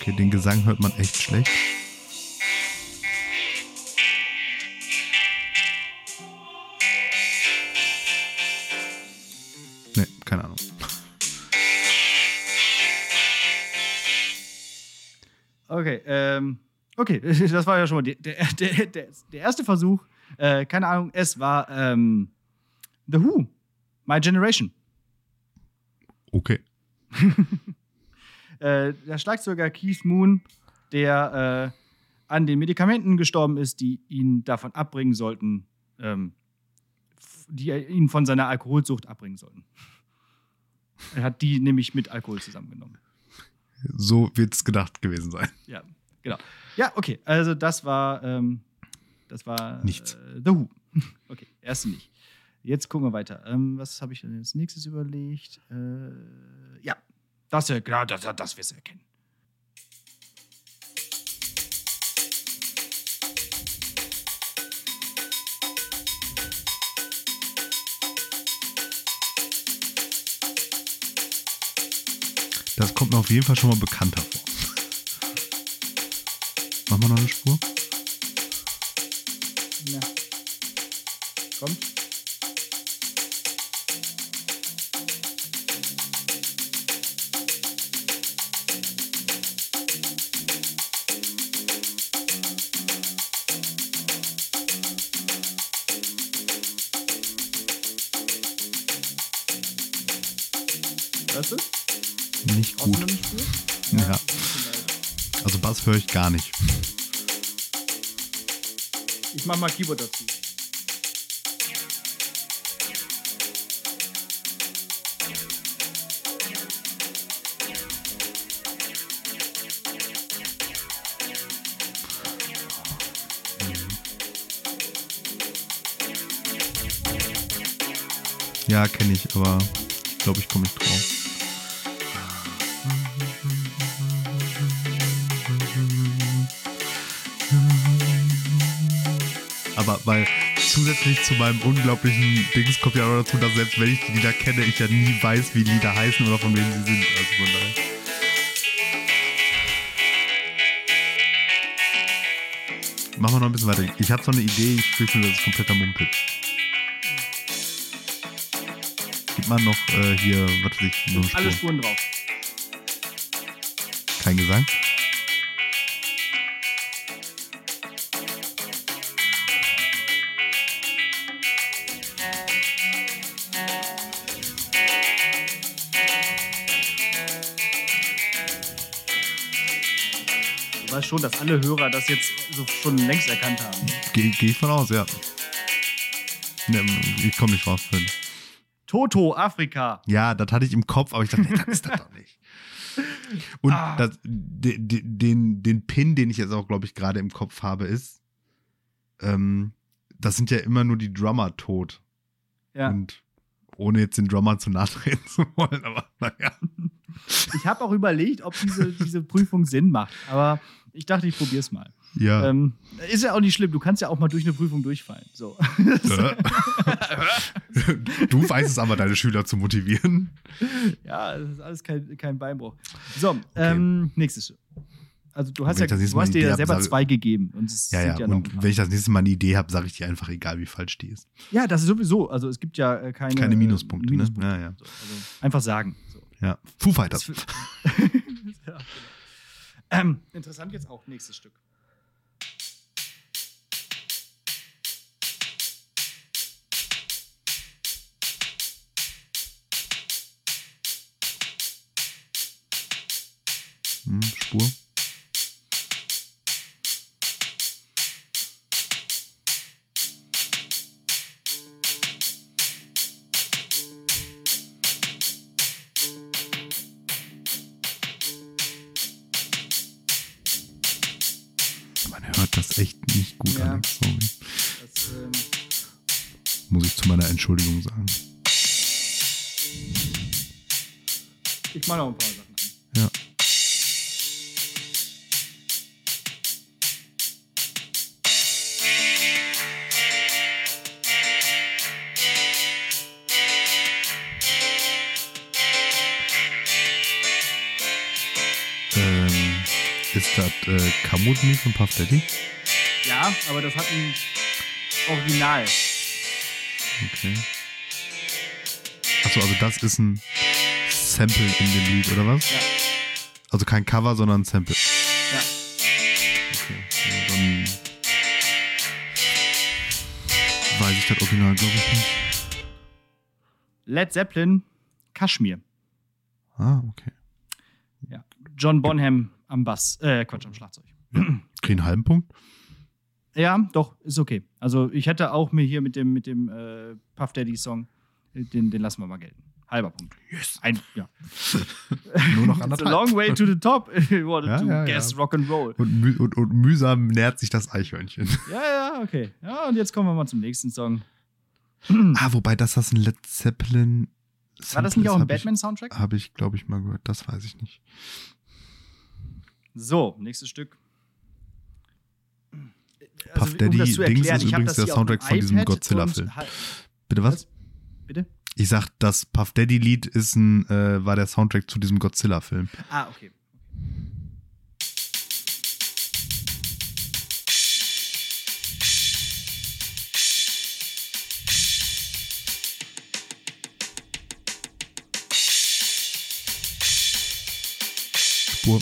Okay, den Gesang hört man echt schlecht. Ne, keine Ahnung. Okay, ähm, okay, das war ja schon mal die, der, der, der, der erste Versuch. Äh, keine Ahnung, es war ähm, The Who, My Generation. Okay. Äh, der Schlagzeuger Keith Moon, der äh, an den Medikamenten gestorben ist, die ihn davon abbringen sollten, ähm, die ihn von seiner Alkoholsucht abbringen sollten. Er hat die nämlich mit Alkohol zusammengenommen. So wird's gedacht gewesen sein. Ja, genau. Ja, okay. Also das war, ähm, das war Nichts. Äh, The Who. okay, erste nicht. Jetzt gucken wir weiter. Ähm, was habe ich denn als nächstes überlegt? Äh, ja, das, genau, das, das wirst du erkennen. Das kommt mir auf jeden Fall schon mal bekannter vor. Machen wir noch eine Spur? Ja. Kommt. Bass höre ich gar nicht. Ich mach mal Keyboard dazu. Ja, kenne ich, aber ich glaube, ich komme nicht drauf. Aber weil zusätzlich zu meinem unglaublichen Dings kommt ja auch dazu, dass selbst wenn ich die Lieder kenne, ich ja nie weiß, wie die Lieder heißen oder von wem sie sind. Also von daher. Machen wir noch ein bisschen weiter. Ich habe so eine Idee, ich fürchte, nur, das ist kompletter Mumpitz. Gibt man noch äh, hier, was weiß ich, so eine Alle Spur. Spuren drauf. Kein Gesang? Schon, dass alle Hörer das jetzt so schon längst erkannt haben. Gehe geh ich von aus, ja. Ne, ich komme nicht drauf. Finn. Toto, Afrika. Ja, das hatte ich im Kopf, aber ich dachte, nee, das ist das doch nicht. Und Ah. das, de, de, den, den Pin, den ich jetzt auch, glaube ich, gerade im Kopf habe, ist, ähm, das sind ja immer nur die Drummer tot. Ja. Und ohne jetzt den Drummer zu nahe treten zu wollen, aber naja. Ich habe auch überlegt, ob diese, diese Prüfung Sinn macht. Aber ich dachte, ich probiere es mal. Ja. Ähm, ist ja auch nicht schlimm. Du kannst ja auch mal durch eine Prüfung durchfallen. So. Du weißt es aber, deine Schüler zu motivieren. ja, das ist alles kein, kein Beinbruch. So, ähm, nächstes. Also du hast, ja, du hast dir ja hab, selber sage- zwei gegeben. Und Ja, ja. noch Und wenn ich das nächste Mal eine Idee habe, sage ich dir einfach, egal wie falsch die ist. ja, das ist sowieso. Also es gibt ja äh, keine, Keine äh, Minuspunkte, ne? Ja, ja. So, also einfach sagen. So. Ja. Foo Fighters. Ja. Ähm, interessant jetzt auch. Nächstes Stück. Hm, Spur. Echt nicht gut Ja. an. Sorry. Das, ähm, Muss ich zu meiner Entschuldigung sagen. ich mache noch ein paar Sachen an. Ja. Ähm, ist das äh, Kamut von Puff Daddy? Ja, aber das hat ein Original. Okay. Achso, also das ist ein Sample in dem Lied, oder was? Ja. Also kein Cover, sondern ein Sample. Ja. Okay, ja, dann weiß ich das Original, glaube ich nicht. Led Zeppelin, Kaschmir. Ah, okay. Ja. John Bonham am Bass. Äh, Quatsch, am Schlagzeug. Krieg einen halben Punkt? Ja, doch, ist okay. Also ich hätte auch mir hier mit dem, mit dem äh, Puff Daddy Song, äh, den, den lassen wir mal gelten. Halber Punkt. Yes. Ein, ja. Nur noch It's a anderthalb. long way to the top if you wanted Ja, to ja, guess ja. rock and roll. Und, müh und, und mühsam nähert sich das Eichhörnchen. Ja, ja, okay. Ja, und jetzt kommen wir mal zum nächsten Song. ah, wobei das das ein Led Zeppelin. War das nicht auch ein Batman-Soundtrack? Habe ich, glaube ich, mal gehört. Das weiß ich nicht. So, nächstes Stück. Puff um Daddy das zu Dings erklären, ist ich hab übrigens der Soundtrack von diesem Godzilla-Film. halt- Bitte was? Bitte? Ich sag, das Puff Daddy Lied ist ein, äh, war der Soundtrack zu diesem Godzilla-Film. Ah, okay. Spur.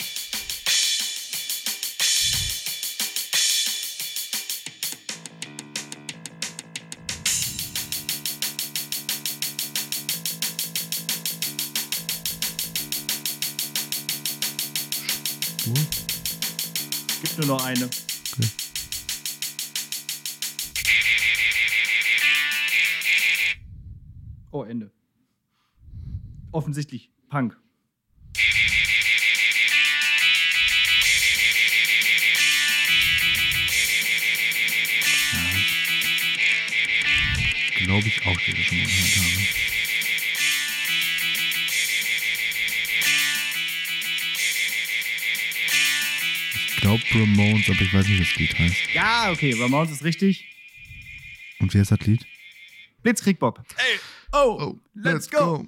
Nur eine. Okay. Oh, Ende. Offensichtlich Punk. Glaube ich auch, dass ich schon mal gehört habe. Glaube Ramones, aber ich weiß nicht, wie das Lied heißt. Ja, okay, Ramones ist richtig. Und wie heißt das Lied? Blitzkrieg Bob. Ey, oh, let's go.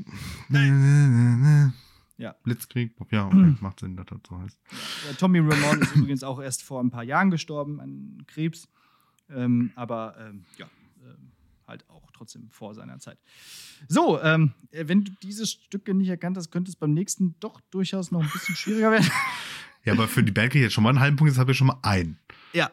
Na, na, na, na. Ja. Blitzkrieg, ja, okay, macht Sinn, dass das so heißt. Ja, Tommy Ramone ist übrigens auch erst vor ein paar Jahren gestorben an Krebs. Ähm, aber ähm, ja, ähm, halt auch trotzdem vor seiner Zeit. So, ähm, äh, wenn du diese Stücke nicht erkannt hast, könnte es beim nächsten doch durchaus noch ein bisschen schwieriger werden. Ja, aber für die Band kriege ich jetzt schon mal einen halben Punkt, jetzt habe ich schon mal einen. ja.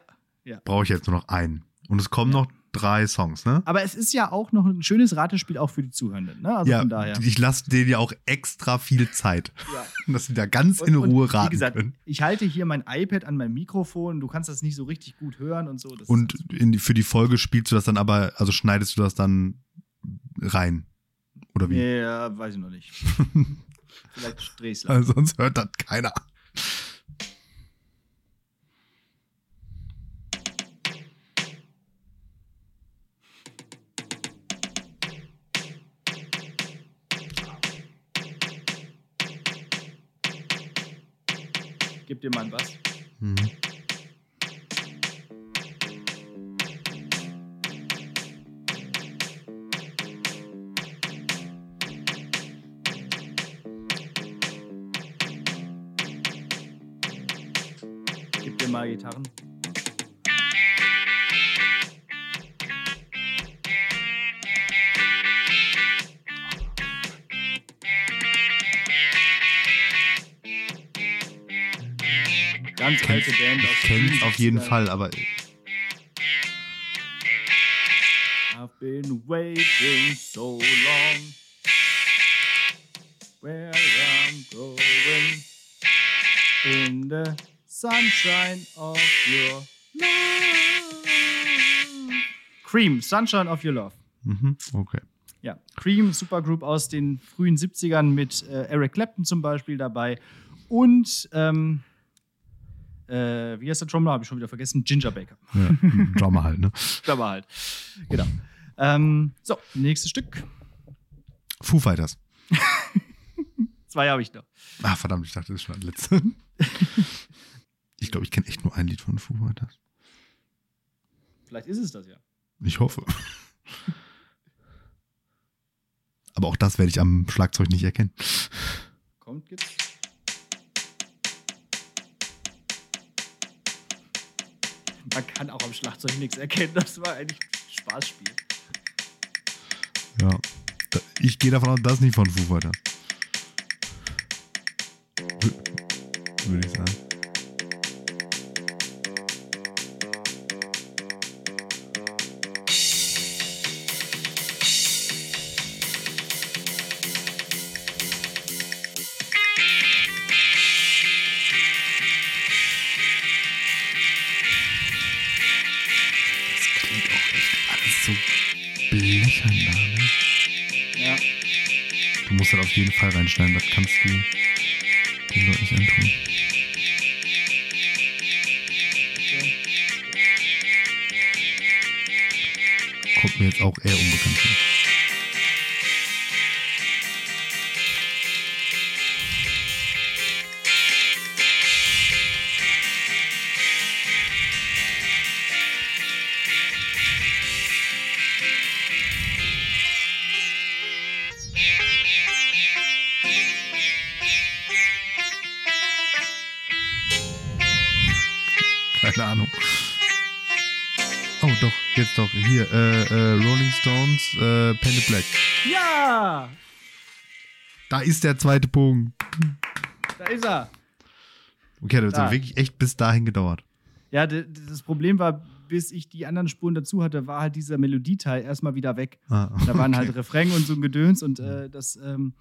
Brauche ich jetzt nur noch einen. Und es kommen Ja. noch drei Songs, ne? Aber es ist ja auch noch ein schönes Ratespiel auch für die Zuhörenden. Ne? Also ja, von daher. ich lasse denen ja auch extra viel Zeit, Ja. dass sie da ganz Und- in und Ruhe raten Wie gesagt, können. ich halte hier mein iPad an mein Mikrofon. Du kannst das nicht so richtig gut hören und so. Und die, für die Folge spielst du das dann aber, also schneidest du das dann rein. Oder wie? Ja, weiß ich noch nicht. Vielleicht drehst du. Also sonst hört das keiner. Gib dir mal was. Mhm. Gib dir mal Gitarren. Ganz Kenn- alte Band aus Ich kenn's auf jeden 70ern. Fall, aber I've been waiting so long. Where I'm going in the sunshine of your love. Cream, Sunshine of Your Love. mhm, okay. Ja, Cream, Supergroup aus den frühen 70ern mit äh, Eric Clapton zum Beispiel dabei. Und, ähm, äh, wie heißt der Trommler? Habe ich schon wieder vergessen. Ginger Baker. Ja, Drummer halt, ne? War halt. Genau. Ähm, so, nächstes Stück. Foo Fighters. Zwei habe ich noch. Ah, verdammt, ich dachte, das ist schon das letzte. Ich glaube, ich kenne echt nur ein Lied von Foo Fighters. Vielleicht ist es das ja. Ich hoffe. Aber auch das werde ich am Schlagzeug nicht erkennen. Kommt jetzt. Man kann auch am Schlagzeug nichts erkennen. Das war eigentlich ein Spaßspiel. Ja. Ich gehe davon aus, das ist nicht von Foo Fighters. Wür- Würde ich sagen. Jeden Fall reinschneiden. Das kannst du den Leuten nicht antun. Kommt mir jetzt auch eher unbekannt vor. Black. Ja! Da ist der zweite Punkt. Da ist er. Okay, das Da. hat wirklich echt bis dahin gedauert. Ja, das Problem war, bis ich die anderen Spuren dazu hatte, war halt dieser Melodieteil erstmal wieder weg. Ah, Da waren okay. halt Refrain und so ein Gedöns und äh, das, ähm,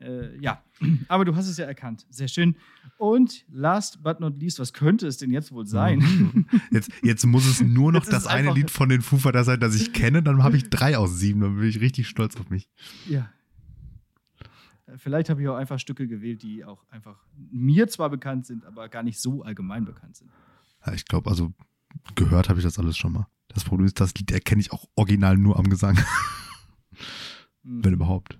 äh, ja. Aber du hast es ja erkannt. Sehr schön. Und last but not least, was könnte es denn jetzt wohl sein? Mhm. Jetzt, jetzt muss es nur noch Jetzt das eine Lied von den Foo Fighters sein, das ich kenne. Dann habe ich drei aus sieben. Dann bin ich richtig stolz auf mich. Ja. Äh, Vielleicht habe ich auch einfach Stücke gewählt, die auch einfach mir zwar bekannt sind, aber gar nicht so allgemein bekannt sind. Ja, ich glaube, also gehört habe ich das alles schon mal. Das Problem ist, das Lied erkenne ich auch original nur am Gesang, Hm. wenn überhaupt.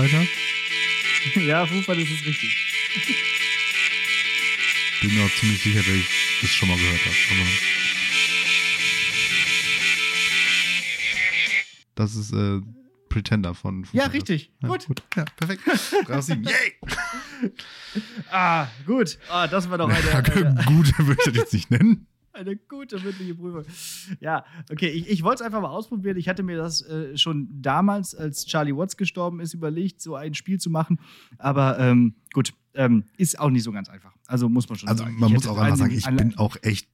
Fighter. ja, Foo Fighters ist richtig. Bin mir auch ziemlich sicher, dass ich das schon mal gehört habe. Aber das ist äh, Pretender von Foo Ja, Fighters. richtig. Ja, Gut. gut. Ja, perfekt. Drei aus sieben. Yay! Ah, gut. Ah, das war doch eine, eine, Gute würde ich das jetzt nicht nennen. eine gute mündliche Prüfung. Ja, okay, ich, ich wollte es einfach mal ausprobieren. Ich hatte mir das äh, schon damals, als Charlie Watts gestorben ist, überlegt, so ein Spiel zu machen. Aber ähm, gut, ähm, ist auch nicht so ganz einfach. Also muss man schon Also sagen. man Ich muss auch einfach sagen, ich bin auch echt,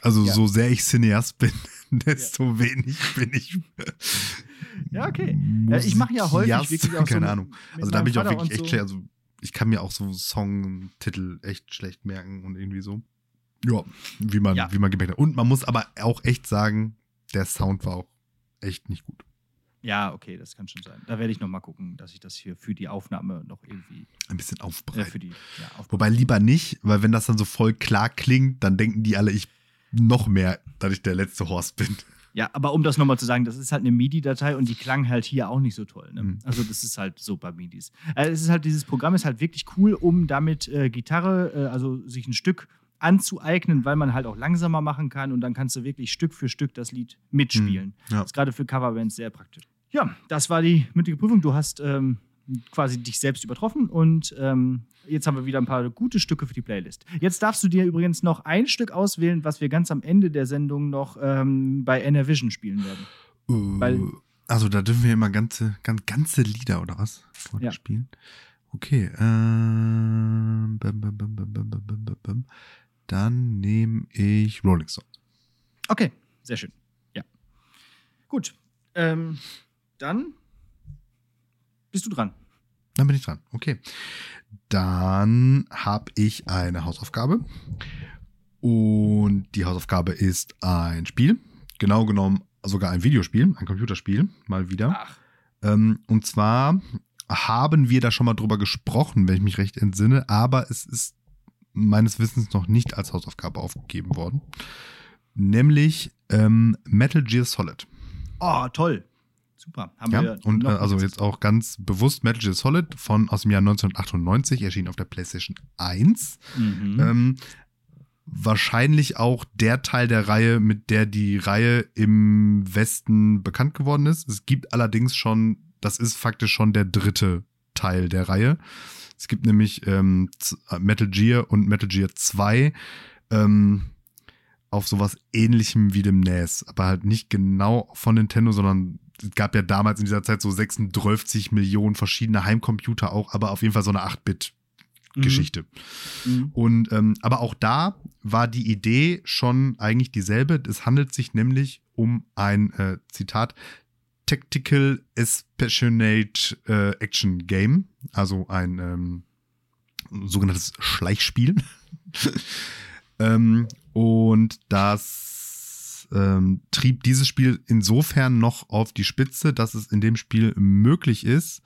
also Ja. so sehr ich Cineast bin, desto wenig bin ich. Ja, okay. Ja, ich mache ja häufig wirklich auch so keine mit- Ahnung. Also da bin ich auch wirklich echt so. schlecht. Also ich kann mir auch so Songtitel echt schlecht merken und irgendwie so. Ja, wie man, Ja. wie man gemerkt hat. Und man muss aber auch echt sagen, der Sound war auch echt nicht gut. Ja, okay, das kann schon sein. Da werde ich noch mal gucken, dass ich das hier für die Aufnahme noch irgendwie Ein bisschen äh, aufbereitet. für die ja. Wobei lieber nicht, weil wenn das dann so voll klar klingt, dann denken die alle, ich noch mehr, dass ich der letzte Horst bin. Ja, aber um das nochmal zu sagen, das ist halt eine MIDI-Datei und die klang halt hier auch nicht so toll. Ne? Mhm. Also das ist halt so bei MIDIs. Äh, es ist halt, dieses Programm ist halt wirklich cool, um damit äh, Gitarre, äh, also sich ein Stück anzueignen, weil man halt auch langsamer machen kann und dann kannst du wirklich Stück für Stück das Lied mitspielen. Mhm. Ja. Das ist gerade für Coverbands sehr praktisch. Ja, das war die mündliche Prüfung. Du hast ähm, quasi dich selbst übertroffen und ähm, jetzt haben wir wieder ein paar gute Stücke für die Playlist. Jetzt darfst du dir übrigens noch ein Stück auswählen, was wir ganz am Ende der Sendung noch ähm, bei NRVision spielen werden. Weil- Äh, also da dürfen wir immer ganze, ganz, ganze Lieder oder was Ja. spielen. Okay. Ähm, bam, bam, bam, Dann nehme ich Rolling Stone. Okay, sehr schön. Ja. Gut. Ähm, dann bist du dran. Dann bin ich dran. Okay. Dann habe ich eine Hausaufgabe. Und die Hausaufgabe ist ein Spiel. Genau genommen sogar ein Videospiel, ein Computerspiel, mal wieder. Ach. Ähm, und zwar haben wir da schon mal drüber gesprochen, wenn ich mich recht entsinne, aber es ist meines Wissens noch nicht als Hausaufgabe aufgegeben worden. Nämlich ähm, Metal Gear Solid. Oh, toll. Super. Haben Ja, wir und äh, also jetzt auch ganz bewusst Metal Gear Solid von aus dem Jahr 1998 erschien auf der PlayStation 1. Mhm. Ähm, wahrscheinlich auch der Teil der Reihe, mit der die Reihe im Westen bekannt geworden ist. Es gibt allerdings schon, das ist faktisch schon der dritte Teil der Reihe. Es gibt nämlich ähm, Z- Metal Gear und Metal Gear 2 ähm, auf sowas ähnlichem wie dem NES, aber halt nicht genau von Nintendo, sondern es gab ja damals in dieser Zeit so 36 Millionen verschiedene Heimcomputer auch, aber auf jeden Fall so eine 8-Bit-Geschichte. Mhm. Und ähm, aber auch da war die Idee schon eigentlich dieselbe. Es handelt sich nämlich um ein äh, Zitat Tactical Espionage äh, Action Game, also ein ähm, sogenanntes Schleichspiel. ähm, und das ähm, trieb dieses Spiel insofern noch auf die Spitze, dass es in dem Spiel möglich ist,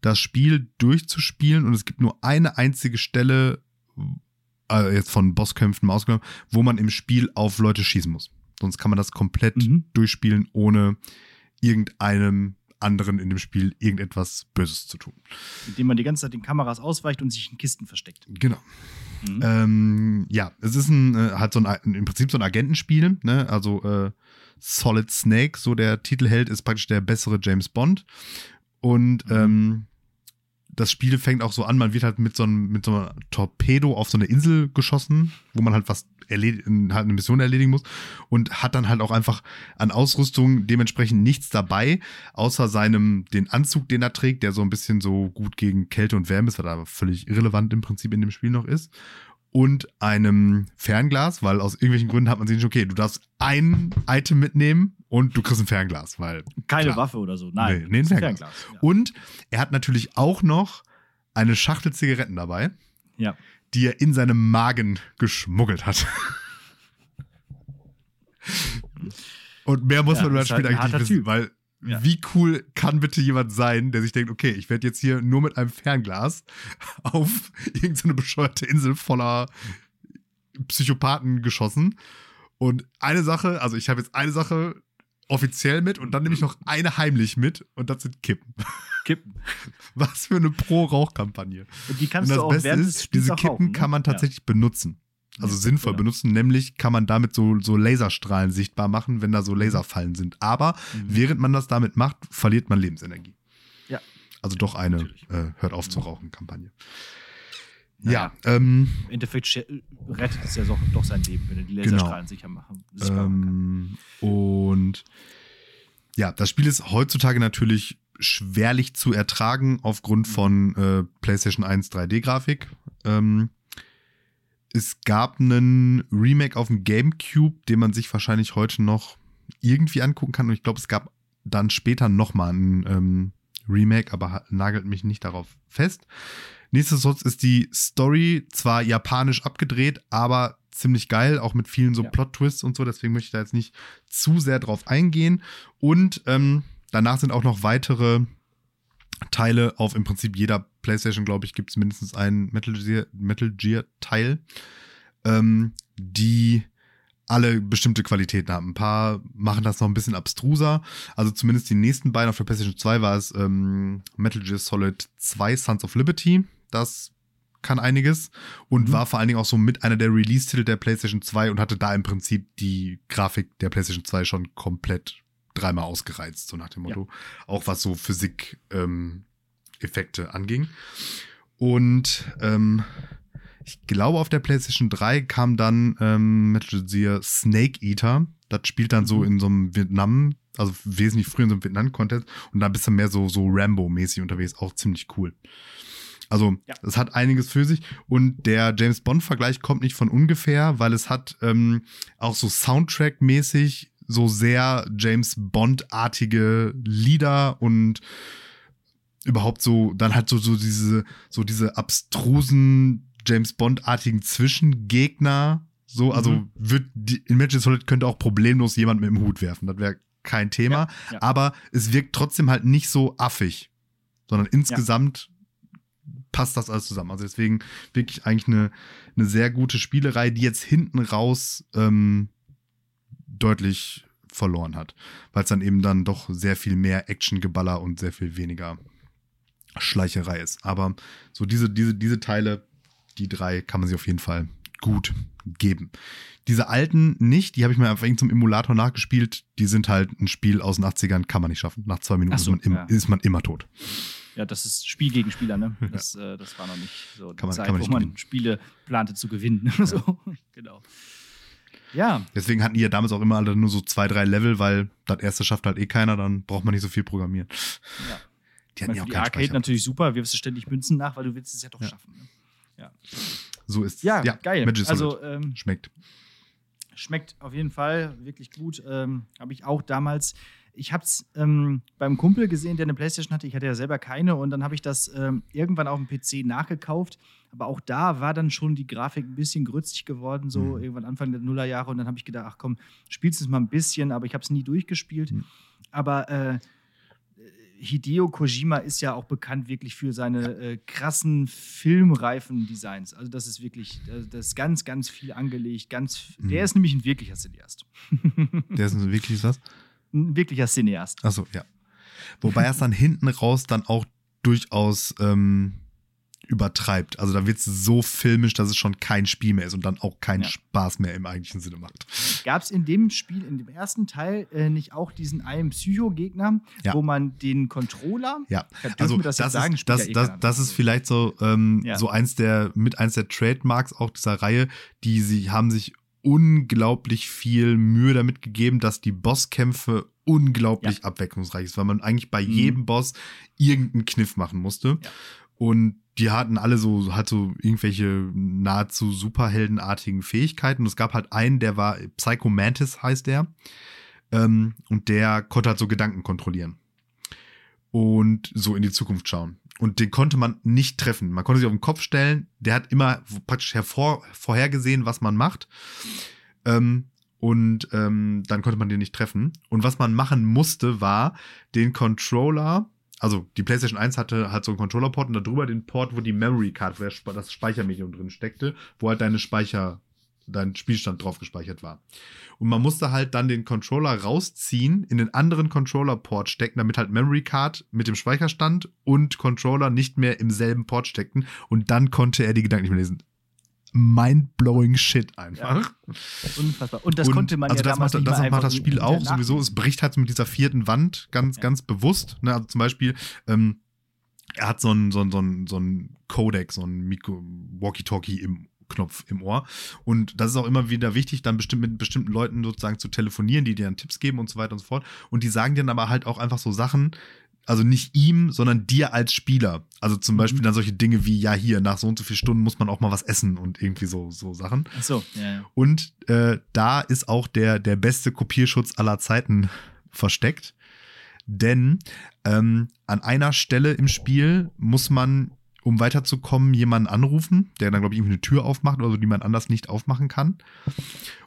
das Spiel durchzuspielen und es gibt nur eine einzige Stelle, äh, jetzt von Bosskämpfen mal ausgenommen, wo man im Spiel auf Leute schießen muss. Sonst kann man das komplett Mhm. durchspielen, ohne irgendeinem anderen in dem Spiel irgendetwas Böses zu tun. Indem man die ganze Zeit den Kameras ausweicht und sich in Kisten versteckt. Genau. Mhm. Ähm, ja, es ist ein, äh, halt so ein, im Prinzip so ein Agentenspiel, ne? Also äh, Solid Snake, so der Titelheld, ist praktisch der bessere James Bond. Und Mhm. ähm, das Spiel fängt auch so an, man wird halt mit so einem, mit so einem Torpedo auf so eine Insel geschossen, wo man halt was erled halt eine Mission erledigen muss und hat dann halt auch einfach an Ausrüstung dementsprechend nichts dabei, außer seinem, den Anzug, den er trägt, der so ein bisschen so gut gegen Kälte und Wärme ist, was aber völlig irrelevant im Prinzip in dem Spiel noch ist. Und einem Fernglas, weil aus irgendwelchen Gründen hat man sich nicht, okay, du darfst ein Item mitnehmen und du kriegst ein Fernglas, weil Keine klar. Waffe oder so. Nein. Nee, nee, ein ist Fernglas. Ja. und er hat natürlich auch noch eine Schachtel Zigaretten dabei, ja. die er in seinem Magen geschmuggelt hat. Und mehr muss Ja, man über das halt Spiel ein eigentlich nicht wissen, weil Ja. wie cool kann bitte jemand sein, der sich denkt, okay, ich werde jetzt hier nur mit einem Fernglas auf irgendeine bescheuerte Insel voller Psychopathen geschossen. Und eine Sache, also ich habe jetzt eine Sache offiziell mit und dann nehme ich noch eine heimlich mit und das sind Kippen. Kippen. Was für eine Pro-Rauch-Kampagne. Und die Und kannst du das auch Beste während ist, diese Kippen rauchen, ne? kann man tatsächlich benutzen. Also Ja, sinnvoll ja. benutzen, nämlich kann man damit so, so Laserstrahlen sichtbar machen, wenn da so Laserfallen sind. Aber Mhm. während man das damit macht, verliert man Lebensenergie. Ja. Also doch eine äh, Hört auf zu rauchen Kampagne. Naja. Ja, ähm, Im Endeffekt rettet es ja doch, doch sein Leben, wenn er die Genau. Laserstrahlen sicher machen. sichtbar machen kann. ähm, und ja, das Spiel ist heutzutage natürlich schwerlich zu ertragen aufgrund von äh, PlayStation 1 3D-Grafik. Ähm, es gab einen Remake auf dem GameCube, den man sich wahrscheinlich heute noch irgendwie angucken kann. Und ich glaube, es gab dann später nochmal ein ähm, Remake, aber nagelt mich nicht darauf fest. Nichtsdestotrotz ist die Story zwar japanisch abgedreht, aber ziemlich geil, auch mit vielen so Ja. Plot-Twists und so. Deswegen möchte ich da jetzt nicht zu sehr drauf eingehen. Und ähm, danach sind auch noch weitere Teile auf im Prinzip jeder PlayStation, glaube ich, gibt es mindestens einen Metal Gear, Metal Gear Teil, ähm, die alle bestimmte Qualitäten haben. Ein paar machen das noch ein bisschen abstruser. Also zumindest die nächsten beiden auf der PlayStation 2 war es ähm, Metal Gear Solid 2 Sons of Liberty. Das kann einiges und Mhm. war vor allen Dingen auch so mit einer der Release-Titel der PlayStation 2 und hatte da im Prinzip die Grafik der PlayStation 2 schon komplett dreimal ausgereizt, so nach dem Motto. Auch was so Physik-Effekte ähm, anging. Und ähm, ich glaube, auf der PlayStation 3 kam dann ähm, Metal Gear Snake Eater. Das spielt dann so Mhm. in so einem Vietnam, also wesentlich früher in so einem Vietnam-Content und da bist du mehr so, so Rambo-mäßig unterwegs, auch ziemlich cool. Also, Ja. es hat einiges für sich und der James Bond-Vergleich kommt nicht von ungefähr, weil es hat ähm, auch so Soundtrack-mäßig so sehr James Bond-artige Lieder und überhaupt so, dann halt so, so diese, so diese abstrusen James Bond-artigen Zwischengegner. So, also Mhm. wird die, in Gear Solid könnte auch problemlos jemand mit dem Hut werfen. Das wäre kein Thema. Ja, ja. Aber es wirkt trotzdem halt nicht so affig, sondern insgesamt passt das alles zusammen. Also deswegen wirklich eigentlich eine, eine sehr gute Spielerei, die jetzt hinten raus ähm, deutlich verloren hat. Weil es dann eben dann doch sehr viel mehr Actiongeballer und sehr viel weniger Schleicherei ist. Aber so diese, diese, diese Teile, die drei, kann man sich auf jeden Fall gut geben. Diese alten nicht, die habe ich mir einfach zum Emulator nachgespielt. Die sind halt ein Spiel aus den 80ern, kann man nicht schaffen. Nach zwei Minuten so, ist, man im, ja. ist man immer tot. Ja, das ist Spiel gegen Spieler, ne? Das, äh, das war noch nicht so die Kann man- Zeit, kann man wo man. Spiele plante zu gewinnen. so, genau. Ja, Deswegen hatten die ja damals auch immer alle nur so zwei, drei Level, weil das erste schafft halt eh keiner, dann braucht man nicht so viel programmieren. ja. Die hatten ja auch die keinen Arcade Speicher. natürlich super, wirfst du ständig Münzen nach, weil du willst es ja doch Ja. schaffen. Ne? Ja, So ist ja, geil. Magic Solid. Also ähm, schmeckt. schmeckt auf jeden Fall wirklich gut. Ähm, habe ich auch damals. Ich habe es ähm, beim Kumpel gesehen, der eine Playstation hatte. Ich hatte ja selber keine und dann habe ich das ähm, irgendwann auf dem PC nachgekauft. Aber auch da war dann schon die Grafik ein bisschen grützig geworden, so Mhm. irgendwann Anfang der Nullerjahre. Und dann habe ich gedacht, ach komm, spielst es mal ein bisschen, aber ich habe es nie durchgespielt. Mhm. Aber äh, Hideo Kojima ist ja auch bekannt wirklich für seine äh, krassen filmreifen Designs. Also das ist wirklich, äh, das ist ganz, ganz viel angelegt. Ganz, Mhm. Der ist nämlich ein wirklicher Cineast. Der ist wirklich was? Ein wirklicher Cineast. Achso, ja. Wobei er es dann hinten raus dann auch durchaus ähm, übertreibt. Also da wird es so filmisch, dass es schon kein Spiel mehr ist und dann auch keinen Ja. Spaß mehr im eigentlichen Sinne macht. Gab es in dem Spiel, in dem ersten Teil, äh, nicht auch diesen einen Psycho-Gegner, Ja. wo man den Controller, Ja, also das das, sagen? ist, das, eh das, das ist vielleicht so, ähm, Ja. so eins der, mit eins der Trademarks auch dieser Reihe, die sie haben sich unglaublich viel Mühe damit gegeben, dass die Bosskämpfe unglaublich abwechslungsreich ist, weil man eigentlich bei Mhm. jedem Boss irgendeinen Kniff machen musste. Ja. Und die hatten alle so, halt so irgendwelche nahezu superheldenartigen Fähigkeiten. Und es gab halt einen, der war Psycho Mantis heißt der. Ähm, und der konnte halt so Gedanken kontrollieren. Und so in die Zukunft schauen. Und den konnte man nicht treffen. Man konnte sich auf den Kopf stellen. Der hat immer praktisch hervor, vorhergesehen, was man macht. Ähm, und ähm, dann konnte man den nicht treffen. Und was man machen musste, war den Controller, also die PlayStation 1 hatte halt so einen Controller-Port und darüber den Port, wo die Memory Card, wo das Speichermedium drin steckte, wo halt deine Speicher, dein Spielstand drauf gespeichert war. Und man musste halt dann den Controller rausziehen, in den anderen Controller-Port stecken, damit halt Memory Card mit dem Speicherstand und Controller nicht mehr im selben Port steckten. Und dann konnte er die Gedanken nicht mehr lesen. Mind-blowing Shit einfach. unfassbar. Und das Und konnte man also ja das damals macht, nicht das macht das Spiel auch sowieso. Es bricht halt mit dieser vierten Wand ganz, Ja. ganz bewusst. Ne? Also zum Beispiel, ähm, er hat so ein, so ein, so ein, so ein Codec, so ein Walkie-Talkie im Knopf im Ohr. Und das ist auch immer wieder wichtig, dann bestimmt mit bestimmten Leuten sozusagen zu telefonieren, die dir dann Tipps geben und so weiter und so fort. Und die sagen dir dann aber halt auch einfach so Sachen, also nicht ihm, sondern dir als Spieler. Also zum Mhm. Beispiel dann solche Dinge wie, ja, hier, nach so und so vielen Stunden muss man auch mal was essen und irgendwie so, so Sachen. Ach so, ja, ja. Und äh, da ist auch der, der beste Kopierschutz aller Zeiten versteckt. Denn ähm, an einer Stelle im Spiel muss man, um weiterzukommen, jemanden anrufen, der dann, glaube ich, irgendwie eine Tür aufmacht oder so, die man anders nicht aufmachen kann.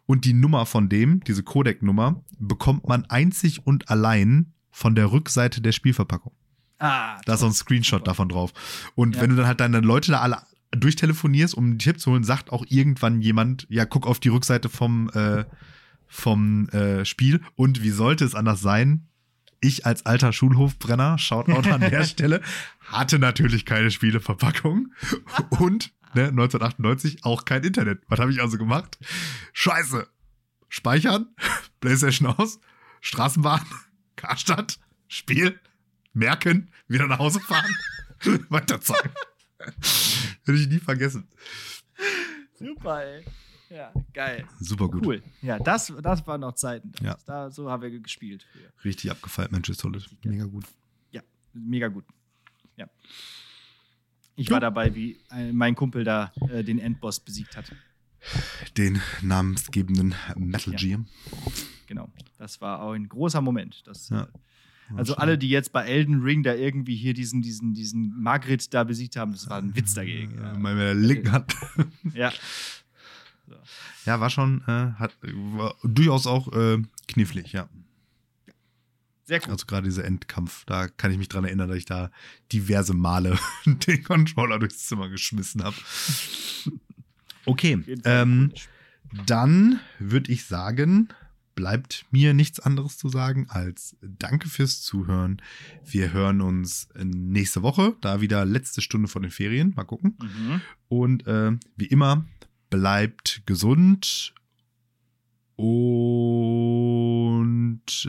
Und die Nummer von dem, diese Codec-Nummer, bekommt man einzig und allein von der Rückseite der Spielverpackung. Ah, Da ist so ein Screenshot Super. davon drauf. Und Ja. wenn du dann halt deine Leute da alle durchtelefonierst, um einen Tipp zu holen, sagt auch irgendwann jemand, ja, guck auf die Rückseite vom, äh, vom äh, Spiel. Und wie sollte es anders sein? Ich als alter Schulhofbrenner, Shoutout an der Stelle, hatte natürlich keine Spieleverpackung und ne, 1998 auch kein Internet. Was habe ich also gemacht? Scheiße. Speichern, Playstation aus, Straßenbahn, Karstadt, Spiel, merken, wieder nach Hause fahren, weiterzocken. Hätte ich nie vergessen. Super, ey. Ja, geil. Super gut. Cool. Ja, das, das waren noch Zeiten. Ja. Da, so haben wir gespielt. früher. Richtig abgefeilt, Manchester Solid. Mega gut. Ja, mega gut. Ja. Ich war dabei, wie äh, mein Kumpel da äh, den Endboss besiegt hat. Den namensgebenden Metal Ja. Gear. Genau. Das war auch ein großer Moment. Das, Ja. äh, also alle, die jetzt bei Elden Ring da irgendwie hier diesen, diesen, diesen Margret da besiegt haben, das war ein Witz dagegen. Ja, Ja. mal mit der linken Hand. ja. Ja, war schon, äh, hat, war durchaus auch äh, knifflig, ja. Sehr cool. Also gerade dieser Endkampf, da kann ich mich dran erinnern, dass ich da diverse Male den Controller durchs Zimmer geschmissen habe. Okay, ähm, dann würde ich sagen, bleibt mir nichts anderes zu sagen als Danke fürs Zuhören. Wir hören uns nächste Woche, da wieder letzte Stunde vor den Ferien. Mal gucken. Mhm. Und äh, wie immer, bleibt gesund und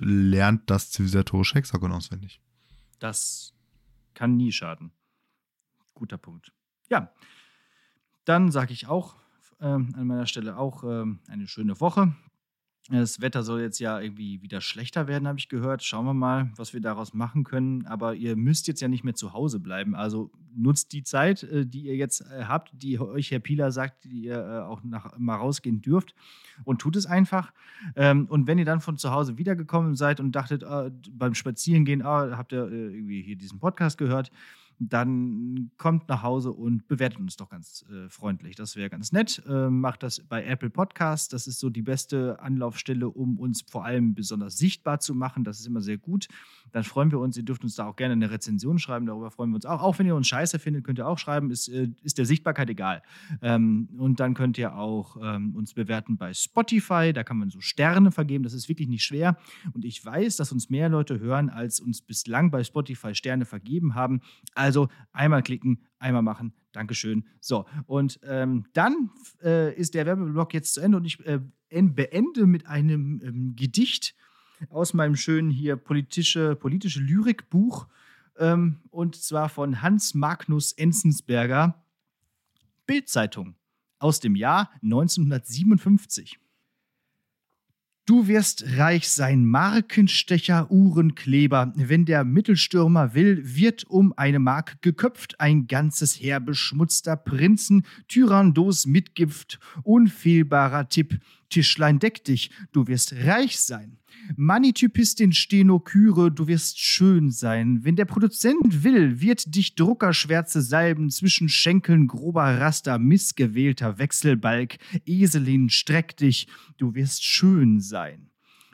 lernt das zivilisatorische Hexagon auswendig. Das kann nie schaden. Guter Punkt. Ja, dann sage ich auch ähm, an meiner Stelle auch ähm, eine schöne Woche. Das Wetter soll jetzt ja irgendwie wieder schlechter werden, habe ich gehört. Schauen wir mal, was wir daraus machen können. Aber ihr müsst jetzt ja nicht mehr zu Hause bleiben. Also nutzt die Zeit, äh, die ihr jetzt äh, habt, die euch Herr Pieler sagt, die ihr äh, auch nach, mal rausgehen dürft. Und tut es einfach. Ähm, und wenn ihr dann von zu Hause wiedergekommen seid und dachtet, beim Spazierengehen, habt ihr irgendwie hier diesen Podcast gehört, dann kommt nach Hause und bewertet uns doch ganz äh, freundlich. Das wäre ganz nett. Äh, macht das bei Apple Podcasts. Das ist so die beste Anlaufstelle, um uns vor allem besonders sichtbar zu machen. Das ist immer sehr gut. Dann freuen wir uns. Ihr dürft uns da auch gerne eine Rezension schreiben. Darüber freuen wir uns auch. Auch wenn ihr uns scheiße findet, könnt ihr auch schreiben. Ist, äh, ist der Sichtbarkeit egal. Ähm, und dann könnt ihr auch ähm, uns bewerten bei Spotify. Da kann man so Sterne vergeben. Das ist wirklich nicht schwer. Und ich weiß, dass uns mehr Leute hören, als uns bislang bei Spotify Sterne vergeben haben. Also also einmal klicken, einmal machen. Dankeschön. So, und ähm, dann äh, ist der Werbeblock jetzt zu Ende und ich äh, beende mit einem ähm, Gedicht aus meinem schönen hier politische, politische Lyrikbuch ähm, und zwar von Hans Magnus Enzensberger, Bildzeitung aus dem Jahr 1957. Du wirst reich sein, Markenstecher, Uhrenkleber. Wenn der Mittelstürmer will, wird um eine Mark geköpft, ein ganzes Heer beschmutzter Prinzen, Tyrandos Mitgift, unfehlbarer Tipp. Tischlein deck dich, du wirst reich sein. Manitypistin Stenokyre, du wirst schön sein. Wenn der Produzent will, wird dich Druckerschwärze salben zwischen Schenkeln grober Raster, missgewählter Wechselbalg. Eselin, streck dich, du wirst schön sein.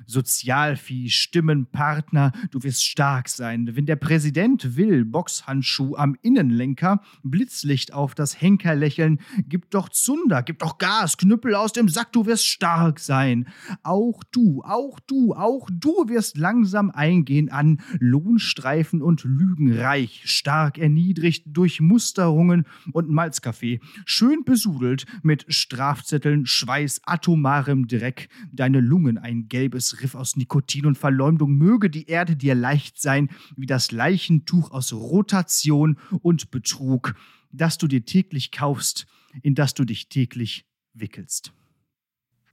Sozialvieh, Stimmenpartner, du wirst stark sein. Wenn der Präsident will, Boxhandschuh am Innenlenker, Blitzlicht auf das Henkerlächeln, gib doch Zunder, gib doch Gas, Knüppel aus dem Sack, du wirst stark sein. Auch du, auch du, auch du wirst langsam eingehen an Lohnstreifen und Lügenreich, stark erniedrigt durch Musterungen und Malzkaffee, schön besudelt mit Strafzetteln, Schweiß, atomarem Dreck, deine Lungen ein gelbes Riff aus Nikotin und Verleumdung möge die Erde dir leicht sein, wie das Leichentuch aus Rotation und Betrug, das du dir täglich kaufst, in das du dich täglich wickelst.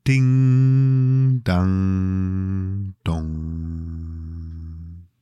Ding, dang, dong.